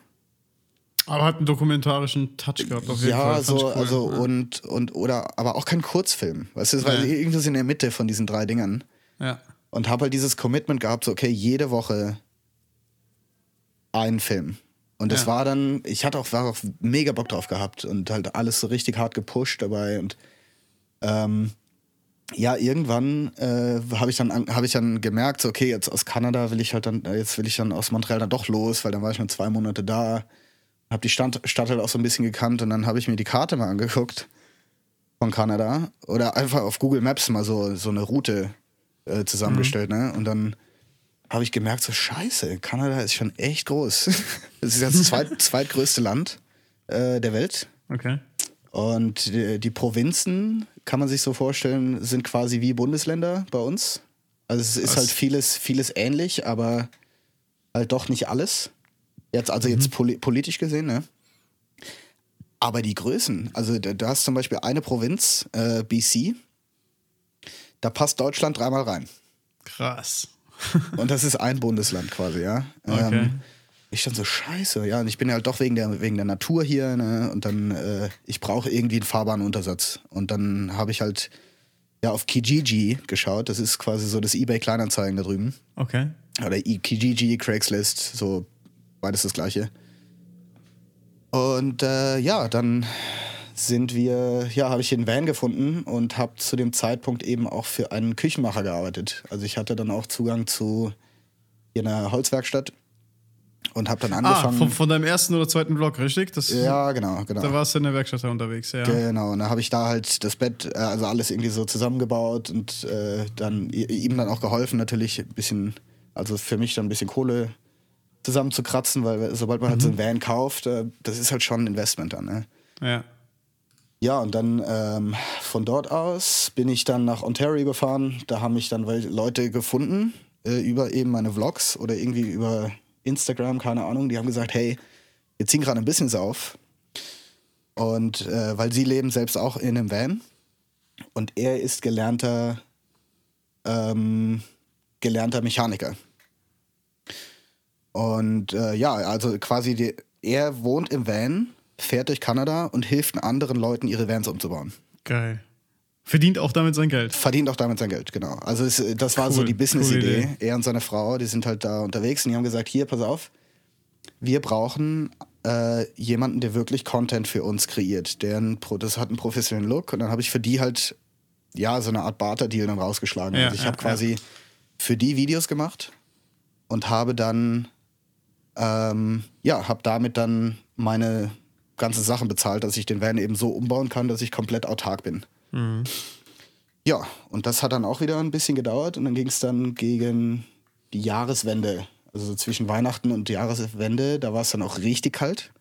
Aber hat einen dokumentarischen Touch gehabt, auf jeden ja, Fall. So, cool. also ja. und, und, oder, aber auch kein Kurzfilm. Weißt du, es war Ja. irgendwas in der Mitte von diesen drei Dingern. ja. Und habe halt dieses Commitment gehabt, so, okay, jede Woche einen Film. Und das Ja. war dann, ich hatte auch, war auch mega Bock drauf gehabt und halt alles so richtig hart gepusht dabei und ähm, ja, irgendwann äh, habe ich dann an- habe ich dann gemerkt, so, okay, jetzt aus Kanada will ich halt dann, äh, jetzt will ich dann aus Montreal dann doch los, weil dann war ich nur zwei Monate da, habe die Stadt, Stadt halt auch so ein bisschen gekannt und dann habe ich mir die Karte mal angeguckt von Kanada oder einfach auf Google Maps mal so, so eine Route äh, zusammengestellt, ne? Und dann habe ich gemerkt, so scheiße, Kanada ist schon echt groß. Es ist das zweit, zweitgrößte Land äh, der Welt. Okay. Und die, die Provinzen, kann man sich so vorstellen, sind quasi wie Bundesländer bei uns. Also es ist Was? halt vieles, vieles ähnlich, aber halt doch nicht alles. Jetzt, also Mhm. jetzt poli politisch gesehen, ne? Aber die Größen, also da- du hast zum Beispiel eine Provinz, äh, BC, da passt Deutschland dreimal rein. Krass. Und das ist ein Bundesland quasi, ja. Okay. Ähm, ich stand so scheiße, ja. Und ich bin ja halt doch wegen der, wegen der Natur hier, ne? Und dann, äh, ich brauche irgendwie einen fahrbaren Untersatz. Und dann habe ich halt ja auf Kijiji geschaut. Das ist quasi so das eBay Kleinanzeigen da drüben. Okay. Oder Kijiji, Craigslist, so beides das gleiche. Und äh, ja, dann sind wir, ja, habe ich den Van gefunden und habe zu dem Zeitpunkt eben auch für einen Küchenmacher gearbeitet. Also ich hatte dann auch Zugang zu einer Holzwerkstatt und habe dann Ah, angefangen. von, von deinem ersten oder zweiten Vlog, richtig? Das, ja, genau, genau. Da warst du in der Werkstatt unterwegs, ja. Genau, und da habe ich da halt das Bett, äh, also alles irgendwie so zusammengebaut und äh, dann ihm dann auch geholfen, natürlich ein bisschen, also für mich dann ein bisschen Kohle zusammenzukratzen, weil sobald man halt so einen Van kauft, äh, das ist halt schon ein Investment dann. Ne? ja. Ja, und dann ähm, von dort aus bin ich dann nach Ontario gefahren. Da haben mich dann Leute gefunden äh, über eben meine Vlogs oder irgendwie über Instagram, keine Ahnung. Die haben gesagt, hey, wir ziehen gerade ein Business auf. Und äh, weil sie leben selbst auch in einem Van. Und er ist gelernter, ähm, gelernter Mechaniker. Und äh, ja, also quasi die, er wohnt im Van, fährt durch Kanada und hilft anderen Leuten, ihre Vans umzubauen. Geil. Verdient auch damit sein Geld. Verdient auch damit sein Geld, genau. Also es, das war so Cool, die coole Business-Idee. Idee. Er und seine Frau, die sind halt da unterwegs und die haben gesagt, hier, pass auf, wir brauchen äh, jemanden, der wirklich Content für uns kreiert. Der ein, Pro- das hat einen professionellen Look und dann habe ich für die halt, ja, so eine Art Barter-Deal dann rausgeschlagen. Ja, also ich ja, habe quasi für die Videos gemacht und habe dann, ähm, ja, habe damit dann meine ganzen Sachen bezahlt, dass ich den Van eben so umbauen kann, dass ich komplett autark bin. Ja, und das hat dann auch wieder ein bisschen gedauert und dann ging es dann gegen die Jahreswende. Also so zwischen Weihnachten und Jahreswende, da war es dann auch richtig kalt.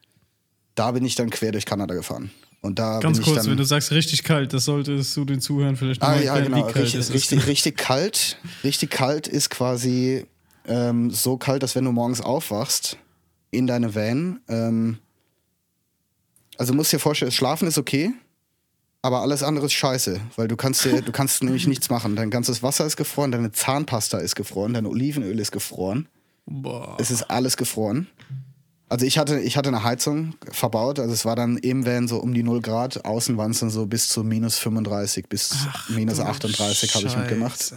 Da bin ich dann quer durch Kanada gefahren. Und da Ganz kurz, dann, wenn du sagst richtig kalt, das solltest du den Zuhörern vielleicht noch Ah mal ja, erklären, genau. wie kalt Richtig, ist. richtig, richtig kalt. Richtig kalt ist quasi ähm, so kalt, dass wenn du morgens aufwachst in deine Van, ähm, also du musst dir vorstellen, Schlafen ist okay, aber alles andere ist scheiße, weil du kannst dir, du kannst nämlich nichts machen. Dein ganzes Wasser ist gefroren, deine Zahnpasta ist gefroren, dein Olivenöl ist gefroren. Boah. Es ist alles gefroren. Also ich hatte, ich hatte eine Heizung verbaut, also es war dann im Van so um die 0 Grad, außen waren es dann so bis zu minus 35, bis minus Du 38 habe ich mitgemacht.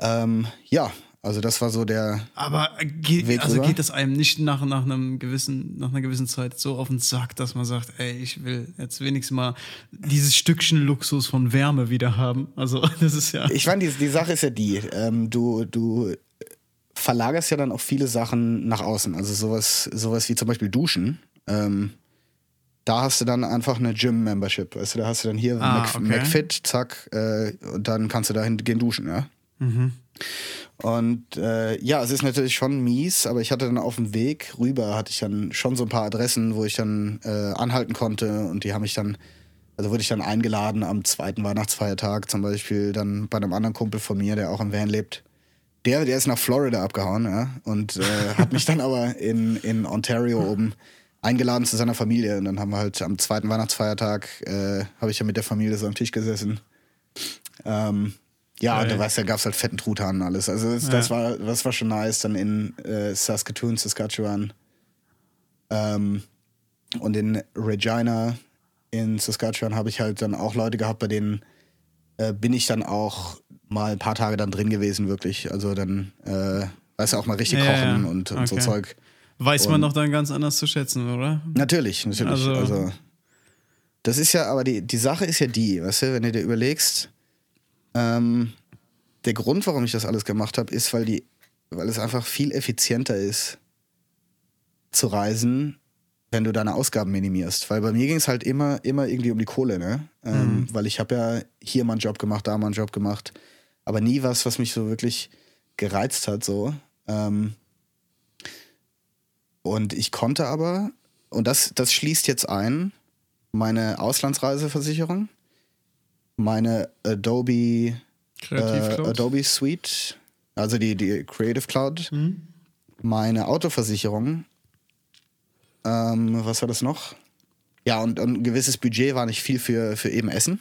Ähm, ja, also das war so der. Aber geht, Weg also rüber? geht das einem nicht nach, nach, einem gewissen, nach einer gewissen Zeit so auf den Sack, dass man sagt, ey, ich will jetzt wenigstens mal dieses Stückchen Luxus von Wärme wieder haben. Also das ist ja. Ich meine, die, die Sache ist ja die, ähm, du, du verlagerst ja dann auch viele Sachen nach außen. Also sowas, sowas wie zum Beispiel Duschen. Ähm, da hast du dann einfach eine Gym-Membership. Weißt du, da hast du dann hier Ah, Mac, okay. McFit, zack, äh, und dann kannst du dahin gehen duschen, ja. Und äh, ja, es ist natürlich schon mies, aber ich hatte dann auf dem Weg rüber, hatte ich dann schon so ein paar Adressen, wo ich dann äh, anhalten konnte und die haben mich dann, also wurde ich dann eingeladen am zweiten Weihnachtsfeiertag zum Beispiel dann bei einem anderen Kumpel von mir, der auch im Van lebt. Der, der ist nach Florida abgehauen, ja, und äh, hat mich dann aber in, in Ontario oben eingeladen zu seiner Familie. Und dann haben wir halt am zweiten Weihnachtsfeiertag, äh, habe ich ja mit der Familie so am Tisch gesessen. Ähm, ja, Geil. und da weißt du, da gab es halt fetten Truthahn und alles. Also das, das, Ja. war, das war schon nice. Dann in äh, Saskatoon, Saskatchewan ähm, und in Regina in Saskatchewan habe ich halt dann auch Leute gehabt, bei denen äh, bin ich dann auch mal ein paar Tage dann drin gewesen, wirklich. Also dann, äh, weißt du, auch mal richtig Ja, kochen ja. und, und so Okay. Zeug. Weiß man und- doch dann ganz anders zu schätzen, oder? Natürlich, natürlich. Also- Also, das ist ja, aber die, die Sache ist ja die, weißt du, wenn du dir überlegst, ähm, der Grund, warum ich das alles gemacht habe, ist, weil die, weil es einfach viel effizienter ist, zu reisen, wenn du deine Ausgaben minimierst. Weil bei mir ging es halt immer, immer irgendwie um die Kohle, ne? Ähm, weil ich habe ja hier mal einen Job gemacht, da mal einen Job gemacht, aber nie was, was mich so wirklich gereizt hat, so. Ähm, und ich konnte aber, und das, das schließt jetzt ein, meine Auslandsreiseversicherung, meine Adobe, äh, Adobe Suite, also die, die Creative Cloud, Mhm. meine Autoversicherung, ähm, was war das noch? ja, und, und ein gewisses Budget war nicht viel für, für eben Essen.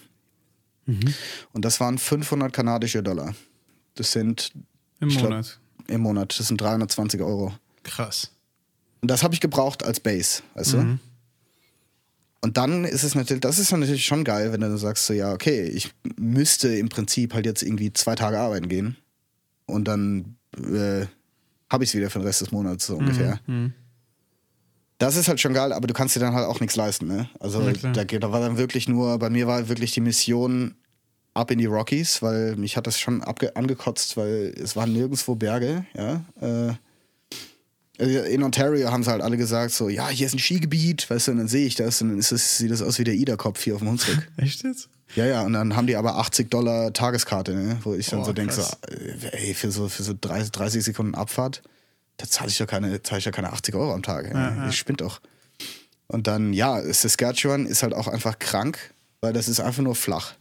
Und das waren 500 kanadische Dollar. Das sind Im Ich glaub- Monat. im Monat, das sind 320 Euro. Krass. Und das habe ich gebraucht als Base, weißt du? Und dann ist es natürlich, das ist natürlich schon geil, wenn du sagst so, ja, okay, ich müsste im Prinzip halt jetzt irgendwie zwei Tage arbeiten gehen und dann äh, habe ich es wieder für den Rest des Monats so ungefähr. Das ist halt schon geil, aber du kannst dir dann halt auch nichts leisten, ne? Also Ja, da, geht- da war dann wirklich nur, bei mir war wirklich die Mission ab in die Rockies, weil mich hat das schon abge angekotzt, weil es waren nirgendwo Berge, ja. Äh, in Ontario haben sie halt alle gesagt, so, ja, hier ist ein Skigebiet, weißt du, und dann sehe ich das und dann ist das, sieht das aus wie der Ida-Kopf hier auf dem Hunsrück. Echt jetzt? ja, ja, und dann haben die aber 80 Dollar Tageskarte, ne? wo ich dann Oh, so denke, so, äh, ey, für so, für so 30, 30 Sekunden Abfahrt, da zahle ich doch keine, zahle ich doch keine 80 Euro am Tag. ey. Ja, ja. Ich spinnt doch. Und dann, ja, Saskatchewan ist halt auch einfach krank, weil das ist einfach nur flach.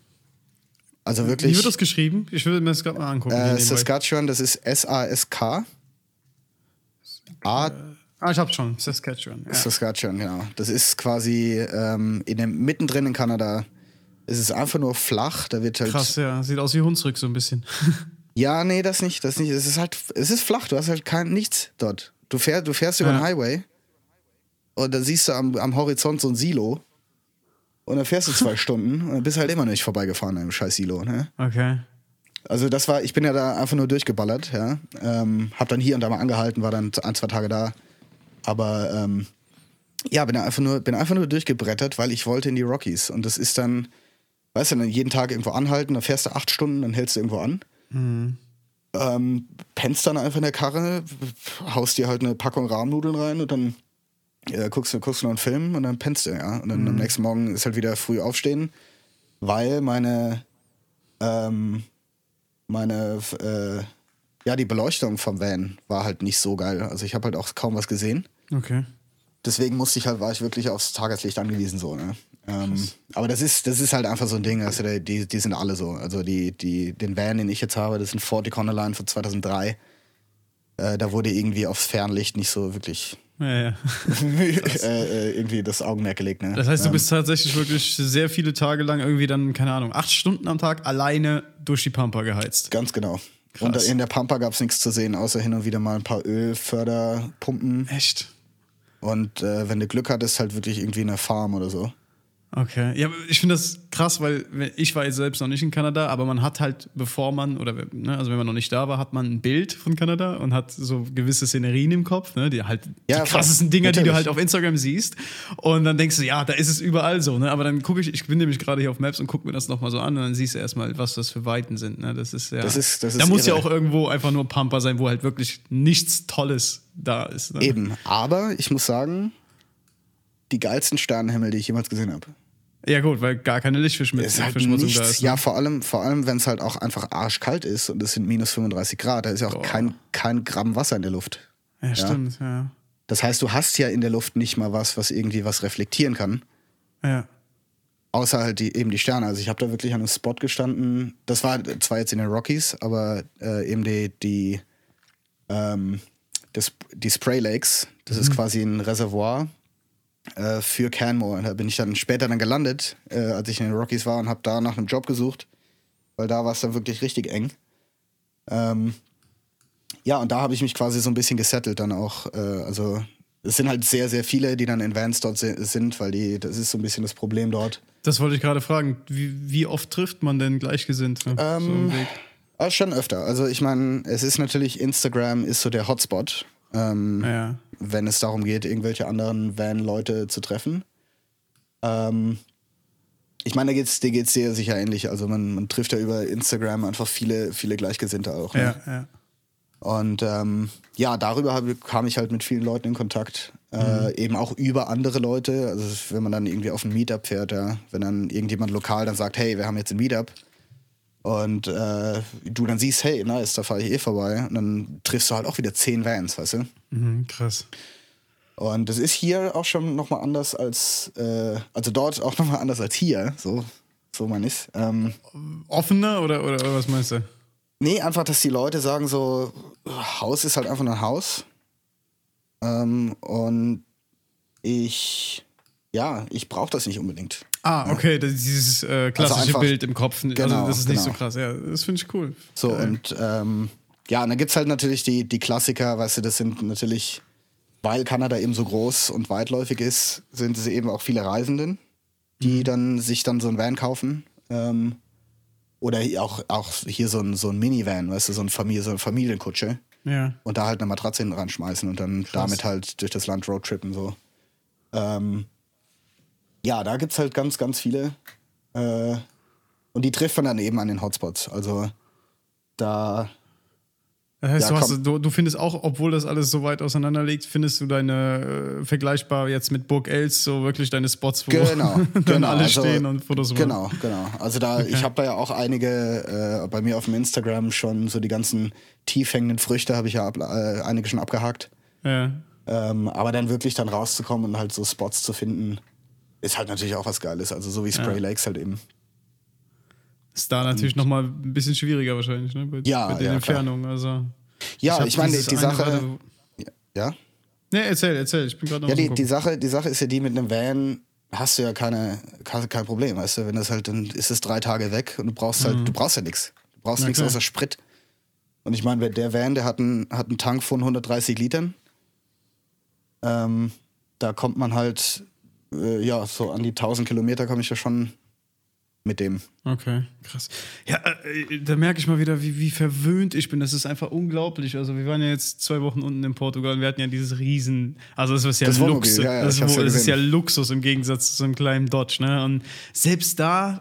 Also Wie wirklich. wird das geschrieben? Ich will mir das gerade mal angucken. Äh. Saskatchewan, das ist S-A-S-K. A ah, ich hab's schon. Saskatchewan. Ja. Saskatchewan, genau. Das ist quasi ähm, in dem, mittendrin in Kanada. Es ist einfach nur flach. Da wird halt. Krass, ja. Sieht aus wie Hunsrück so ein bisschen. Ja, nee, das nicht. Das nicht. Es ist halt, es ist flach. Du hast halt kein nichts dort. Du fährst, du fährst über Ja. den Highway und dann siehst du am, am Horizont so ein Silo. Und dann fährst du zwei Stunden und dann bist halt immer noch nicht vorbeigefahren an einem scheiß Silo. Ne? Okay. Also das war, ich bin ja da einfach nur durchgeballert, ja. Ähm, hab dann hier und da mal angehalten, war dann ein, zwei Tage da. Aber ähm, ja, bin einfach nur, bin einfach nur durchgebrettert, weil ich wollte in die Rockies. Und das ist dann, weißt du, dann jeden Tag irgendwo anhalten, dann fährst du acht Stunden, dann hältst du irgendwo an. Ähm, pennst dann einfach in der Karre, haust dir halt eine Packung Rahmnudeln rein und dann äh, guckst, du, guckst du noch einen Film und dann pennst du, ja. Und dann am nächsten Morgen ist halt wieder früh aufstehen, weil meine ähm, meine, äh, ja, die Beleuchtung vom Van war halt nicht so geil. Also ich habe halt auch kaum was gesehen. Okay. Deswegen musste ich halt, war ich wirklich aufs Tageslicht angewiesen, so, ne? Ähm, aber das ist, das ist halt einfach so ein Ding, also die, die, sind alle so. Also die, die, den Van, den ich jetzt habe, das ist ein Ford Econoline von 2003. Äh, da wurde irgendwie aufs Fernlicht nicht so wirklich Ja, ja. äh, äh, irgendwie das Augenmerk gelegt, ne? Das heißt, du Ähm, bist tatsächlich wirklich sehr viele Tage lang irgendwie dann, keine Ahnung, acht Stunden am Tag alleine durch die Pampa geheizt. Ganz genau. Krass. Und in der Pampa gab es nichts zu sehen, außer hin und wieder mal ein paar Ölförderpumpen. Echt? Und äh, wenn du Glück hattest, halt wirklich irgendwie eine Farm oder so. Okay. Ja, ich finde das krass, weil ich war jetzt selbst noch nicht in Kanada, aber man hat halt, bevor man, oder ne, also wenn man noch nicht da war, hat man ein Bild von Kanada und hat so gewisse Szenerien im Kopf, ne, die halt Ja, die krassesten Dinger, die du natürlich. halt auf Instagram siehst. Und dann denkst du, ja, da ist es überall so, ne? Aber dann gucke ich, ich bin nämlich gerade hier auf Maps und gucke mir das nochmal so an und dann siehst du erstmal, was das für Weiten sind. Ne? Das ist ja. Das ist- das ist da muss ja auch irgendwo einfach nur Pampa sein, wo halt wirklich nichts Tolles da ist. Ne? Eben. Aber ich muss sagen, die geilsten Sternenhimmel, die ich jemals gesehen habe. Ja, gut, weil gar keine Lichtverschmutzung halt nichts. da ist. Ne? Ja, vor allem, vor allem wenn es halt auch einfach arschkalt ist und es sind minus 35 Grad, da ist ja auch Boah. kein, kein Gramm Wasser in der Luft. ja, stimmt, ja. Das heißt, du hast ja in der Luft nicht mal was, was irgendwie was reflektieren kann. Ja. Außer halt die, eben die Sterne. Also ich habe da wirklich an einem Spot gestanden. Das war zwar jetzt in den Rockies, aber äh, eben die, die, ähm, das, die Spray Lakes, das ist quasi ein Reservoir äh, für Canmore. Und da bin ich dann später dann gelandet, äh, als ich in den Rockies war und habe da nach einem Job gesucht, weil da war es dann wirklich richtig eng. Ähm, ja, und da habe ich mich quasi so ein bisschen gesettelt dann auch. Äh, also es sind halt sehr, sehr viele, die dann in Vans dort sind, weil die, das ist so ein bisschen das Problem dort. Das wollte ich gerade fragen. Wie, wie oft trifft man denn Gleichgesinnt? So Ähm, Weg? Ah, schon öfter. Also ich meine, es ist natürlich, Instagram ist so der Hotspot, ähm, Ja. Wenn es darum geht, irgendwelche anderen Van-Leute zu treffen. Ähm, ich meine, da geht's, dir geht's dir sicher ähnlich. Also man, man trifft ja über Instagram einfach viele, viele Gleichgesinnte auch. Ne? Ja, ja. Und ähm, ja, darüber hab, kam ich halt mit vielen Leuten in Kontakt. Äh, eben auch über andere Leute. Also wenn man dann irgendwie auf ein Meetup fährt, ja, wenn dann irgendjemand lokal dann sagt, hey, wir haben jetzt ein Meetup. Und äh, du dann siehst, hey, nice, da fahre ich eh vorbei. Und dann triffst du halt auch wieder zehn Vans, weißt du? Mhm, krass. Und das ist hier auch schon nochmal anders als, äh, also dort auch nochmal anders als hier, so, so man ist. Ähm, Offener oder, oder, oder was meinst du? Nee, einfach, dass die Leute sagen so, Haus ist halt einfach nur ein Haus. Ähm, und ich ja, ich brauche das nicht unbedingt. Ah, okay, das, dieses äh, klassische einfach- Bild im Kopf. also Genau, das ist nicht so genau. krass. Ja, das finde ich cool. So, Geil. und ähm, ja, und dann gibt es halt natürlich die, die Klassiker, weißt du, das sind natürlich, weil Kanada eben so groß und weitläufig ist, sind es eben auch viele Reisenden, die Mhm. dann sich dann so ein Van kaufen. Ähm, oder auch, auch hier so ein, so ein Minivan, weißt du, so, ein Familie, so eine Familienkutsche. Ja. Und da halt eine Matratze hinten ranschmeißen und dann damit halt durch das Land roadtrippen so. Ähm, ja, da gibt's halt ganz, ganz viele. Äh, und die trifft man dann eben an den Hotspots. Also da, Das heißt, Ja, du, hast, du, du findest auch, obwohl das alles so weit auseinander liegt, findest du deine äh, vergleichbar jetzt mit Burg Els so wirklich deine Spots, wo genau, dann genau. alle also, stehen und Fotos machen. Genau, genau. Also da, ich habe da ja auch einige äh, bei mir auf dem Instagram schon so die ganzen tief hängenden Früchte habe ich ja ab, äh, einige schon abgehakt. Ja. Ähm, aber dann wirklich dann rauszukommen und halt so Spots zu finden, ist halt natürlich auch was Geiles. Also so wie Spray Lakes halt eben. Ist da natürlich nochmal ein bisschen schwieriger wahrscheinlich, ne? Bei, Ja, bei den ja. Entfernungen. Also, Ja, hab ich, meine, die Sache. gerade- Ja, Ne, erzähl, erzähl. Ich bin gerade noch ja die, die, Sache, die Sache ist ja die mit einem Van hast du ja keine, kein Problem, weißt du, wenn das halt, dann ist es drei Tage weg und du brauchst halt, du brauchst ja nichts. Du brauchst Mhm. Nichts außer Sprit. Und ich meine, der Van, der hat einen, hat einen Tank von 130 Litern. Ähm, da kommt man halt, äh, ja, so an die 1000 Kilometer komme ich ja schon mit dem. Okay, krass. Ja, äh, da merke ich mal wieder, wie, wie verwöhnt ich bin. Das ist einfach unglaublich. Also wir waren ja jetzt zwei Wochen unten in Portugal und wir hatten ja dieses Riesen, also das ist ja Das Luxus. ja, ja, das, wo- ja das ist ja. Luxus im Gegensatz zu so einem kleinen Dodge. Ne? Und selbst da,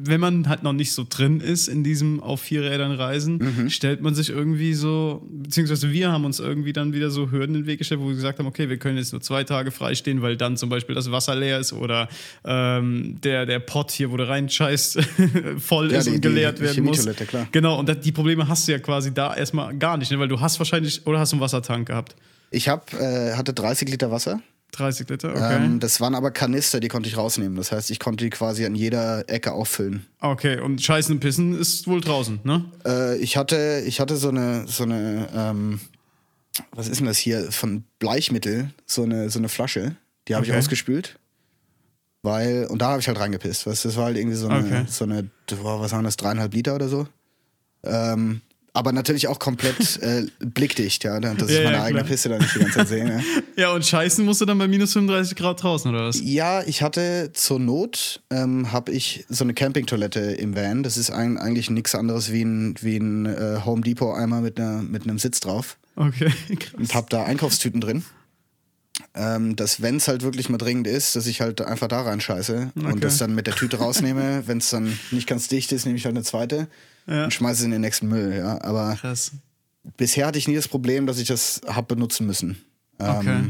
wenn man halt noch nicht so drin ist in diesem auf vier Rädern Reisen, Mhm. stellt man sich irgendwie so, beziehungsweise wir haben uns irgendwie dann wieder so Hürden in den Weg gestellt, wo wir gesagt haben, okay, wir können jetzt nur zwei Tage freistehen, weil dann zum Beispiel das Wasser leer ist oder ähm, der, der Pott hier, wo du reinscheißt, voll Ja, ist die- und die geleert werden muss. Klar. Genau, und das, die Probleme hast du ja quasi da erstmal gar nicht, ne? weil du hast wahrscheinlich, oder hast du einen Wassertank gehabt? Ich hab, äh, hatte 30 Liter Wasser. 30 Liter, okay. Ähm, das waren aber Kanister, die konnte ich rausnehmen. Das heißt, ich konnte die quasi an jeder Ecke auffüllen. okay, und Scheißen und Pissen ist wohl draußen, ne? Äh, ich hatte, ich hatte so eine, so eine, ähm, was ist denn das hier? Von Bleichmittel, so eine, so eine Flasche. Die habe ich Okay. ausgespült. Weil, und da habe ich halt reingepisst. Weißt, das war halt irgendwie so eine, Okay. so eine, was waren das, dreieinhalb Liter oder so. Ähm, aber natürlich auch komplett äh, blickdicht, ja. Dass Ja, ich meine ja, eigene klar. Pisse da nicht die ganze Zeit sehe. Ne? Ja, und Scheißen musst du dann bei minus 35 Grad draußen, oder was? Ja, ich hatte zur Not, ähm, habe ich so eine Campingtoilette im Van. Das ist ein, eigentlich nichts anderes wie ein, wie ein äh, Home Depot Eimer mit, einer, mit einem Sitz drauf. Okay, krass. Und habe da Einkaufstüten drin. Ähm, dass, wenn es halt wirklich mal dringend ist, dass ich halt einfach da reinscheiße Okay. und das dann mit der Tüte rausnehme. wenn es dann nicht ganz dicht ist, nehme ich halt eine zweite Ja. und schmeiße es in den nächsten Müll. Ja. Aber Krass. bisher hatte ich nie das Problem, dass ich das hab benutzen müssen. Ähm, Okay.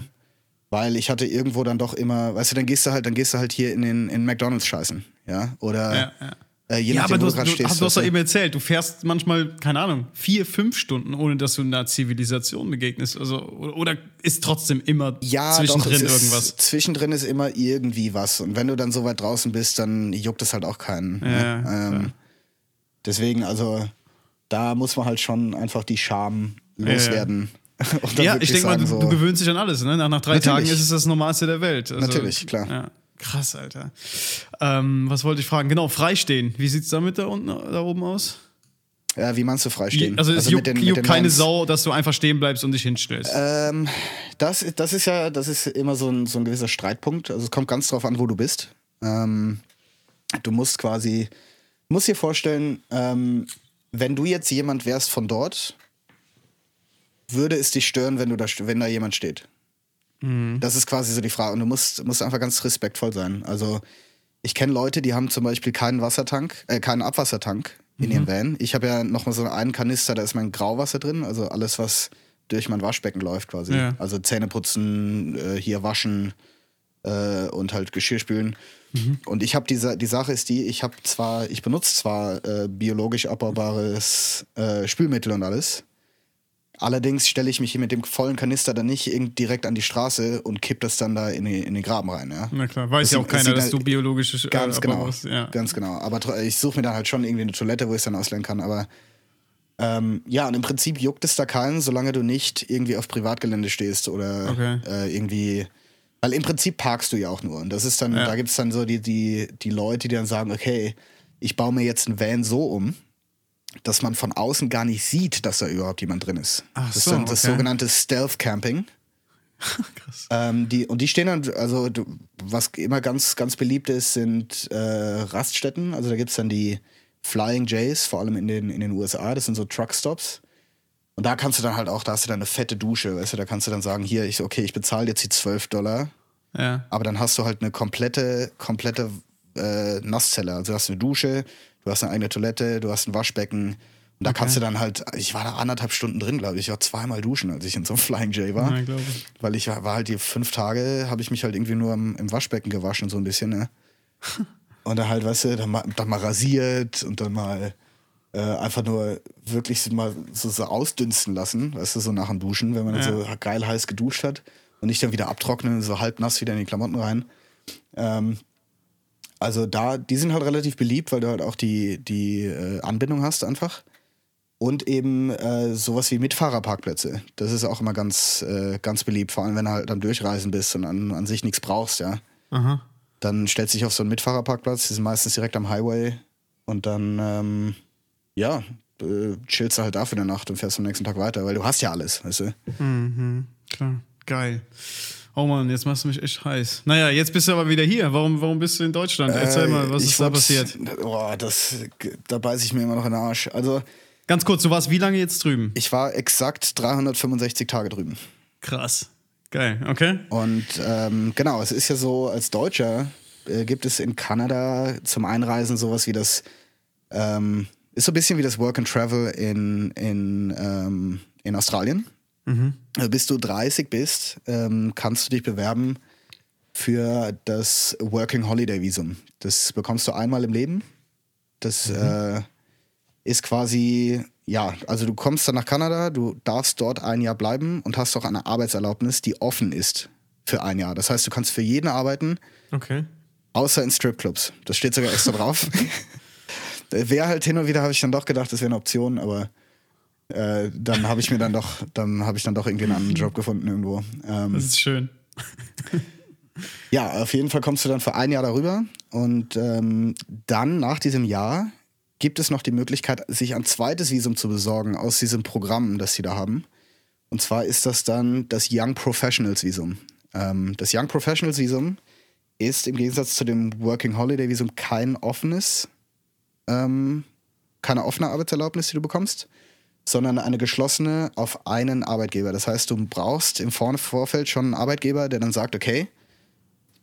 Weil ich hatte irgendwo dann doch immer, weißt du, dann gehst du halt, dann gehst du halt hier in den in McDonalds scheißen, ja? Oder Ja, ja. Äh, je Ja, nachdem, aber du, wo hast- du gerade du, stehst. hast- du hast doch eben erzählt, du fährst manchmal, keine Ahnung, vier, fünf Stunden, ohne dass du einer Zivilisation begegnest. Also, oder, ist trotzdem immer ja, zwischendrin doch, es ist, irgendwas? Zwischendrin ist immer irgendwie was. Und wenn du dann so weit draußen bist, dann juckt es halt auch keinen. Ja, ne? ähm, deswegen, also, da muss man halt schon einfach die Scham ja. loswerden. Ja, wirklich ich denke mal, du, so, du gewöhnst dich an alles. Ne? Nach, nach drei Natürlich. Tagen ist es das Normalste der Welt. Also, Natürlich, klar. Ja. Krass, Alter. Ähm, was wollte ich fragen? Genau, freistehen. Wie sieht es damit da unten, da oben aus? Ja, wie meinst du freistehen? Also es mit juckt, den- juckt keine Vans. Sau, dass du einfach stehen bleibst und dich hinstellst. Ähm, das, das ist ja, das ist immer so ein, so ein gewisser Streitpunkt. Also es kommt ganz drauf an, wo du bist. Ähm, du musst quasi, musst dir vorstellen, ähm, wenn du jetzt jemand wärst von dort, würde es dich stören, wenn du da, wenn da jemand steht. Das ist quasi so die Frage. Und du musst, musst einfach ganz respektvoll sein. Also ich kenne Leute, die haben zum Beispiel keinen Wassertank, äh, keinen Abwassertank in ihrem Van. Ich habe ja noch mal so einen Kanister, da ist mein Grauwasser drin, also alles, was durch mein Waschbecken läuft quasi. Ja. Also Zähne putzen, äh, hier waschen äh, und halt Geschirr spülen. Und ich habe diese, die Sache ist die, ich habe zwar, ich benutze zwar äh, biologisch abbaubares äh, Spülmittel und alles. Allerdings stelle ich mich hier mit dem vollen Kanister dann nicht irgend direkt an die Straße und kipp das dann da in, die, in den Graben rein. Ja? Na klar, weiß ja auch keiner, dass halt du biologische äh, Ganz genau. Ja. Ganz genau. Aber ich suche mir dann halt schon irgendwie eine Toilette, wo ich es dann ausleihen kann. Aber ähm, ja, und im Prinzip juckt es da keinen, solange du nicht irgendwie auf Privatgelände stehst oder Okay. äh, irgendwie Weil im Prinzip parkst du ja auch nur. Und das ist dann, Ja. da gibt es dann so die, die, die Leute, die dann sagen, okay, ich baue mir jetzt einen Van so um, dass man von außen gar nicht sieht, dass da überhaupt jemand drin ist. Ach das ist so, dann das okay. sogenannte Stealth Camping. Krass. Ähm, die, und die stehen dann, also was immer ganz, ganz beliebt ist, sind äh, Raststätten. Also da gibt es dann die Flying Jays, vor allem in den, in den USA. Das sind so Truckstops. Und da kannst du dann halt auch, da hast du dann eine fette Dusche, weißt du, da kannst du dann sagen, hier, ich, okay, ich bezahle jetzt die 12 Dollar, Ja. aber dann hast du halt eine komplette, komplette äh, Nasszelle. Also du hast eine Dusche, du hast eine eigene Toilette, du hast ein Waschbecken. Und da kannst du dann halt, ich war da anderthalb Stunden drin, glaube ich. Ich war zweimal duschen, als ich in so einem Flying J war. Ja, glaube ich. Weil ich war war halt die fünf Tage, habe ich mich halt irgendwie nur im, im Waschbecken gewaschen, so ein bisschen, ne? Und dann halt, weißt du, dann mal, dann mal rasiert und dann mal äh, einfach nur wirklich mal so, so ausdünsten lassen, weißt du, so nach dem Duschen, wenn man dann Ja. so geil heiß geduscht hat und nicht dann wieder abtrocknen, so halb nass wieder in die Klamotten rein. Ähm, also da, die sind halt relativ beliebt, weil du halt auch die, die äh, Anbindung hast einfach. Und eben äh, sowas wie Mitfahrerparkplätze. Das ist auch immer ganz, äh, ganz beliebt, vor allem wenn du halt am Durchreisen bist und an, an sich nichts brauchst, ja. Aha. Dann stellst du dich auf so einen Mitfahrerparkplatz, die sind meistens direkt am Highway und dann, ähm, ja, äh, chillst du halt da für eine Nacht und fährst am nächsten Tag weiter, weil du hast ja alles, weißt du? Mhm, klar. Geil. Oh Mann, jetzt machst du mich echt heiß. Naja, jetzt bist du aber wieder hier. Warum, warum bist du in Deutschland? Erzähl Äh, mal, was ist da passiert? Boah, das, da beiß ich mir immer noch in den Arsch. Also, Ganz kurz, du warst wie lange jetzt drüben? ich war exakt 365 Tage drüben. Krass. Geil, okay. Und ähm, genau, es ist ja so, als Deutscher äh, gibt es in Kanada zum Einreisen sowas wie das, ähm, ist so ein bisschen wie das Work and Travel in, in, ähm, in Australien. Also bis du 30 bist, ähm, kannst du dich bewerben für das Working Holiday Visum. Das bekommst du einmal im Leben. Das äh, ist quasi, ja, also du kommst dann nach Kanada, du darfst dort ein Jahr bleiben und hast auch eine Arbeitserlaubnis, die offen ist für ein Jahr. Das heißt, du kannst für jeden arbeiten, Okay. außer in Stripclubs. Das steht sogar extra drauf. Wäre halt hin und wieder, habe ich dann doch gedacht, das wäre eine Option, aber äh, dann habe ich mir dann doch, dann habe ich dann doch irgendwie einen anderen Job gefunden irgendwo. Ähm, Das ist schön. ja, auf jeden Fall kommst du dann für ein Jahr darüber und ähm, dann nach diesem Jahr gibt es noch die Möglichkeit, sich ein zweites Visum zu besorgen aus diesem Programm, das sie da haben. Und zwar ist das dann das Young Professionals Visum. Ähm, das Young Professionals Visum ist im Gegensatz zu dem Working Holiday Visum kein offenes, ähm, keine offene Arbeitserlaubnis, die du bekommst, sondern eine geschlossene auf einen Arbeitgeber. Das heißt, du brauchst im Vor Vorfeld schon einen Arbeitgeber, der dann sagt, okay,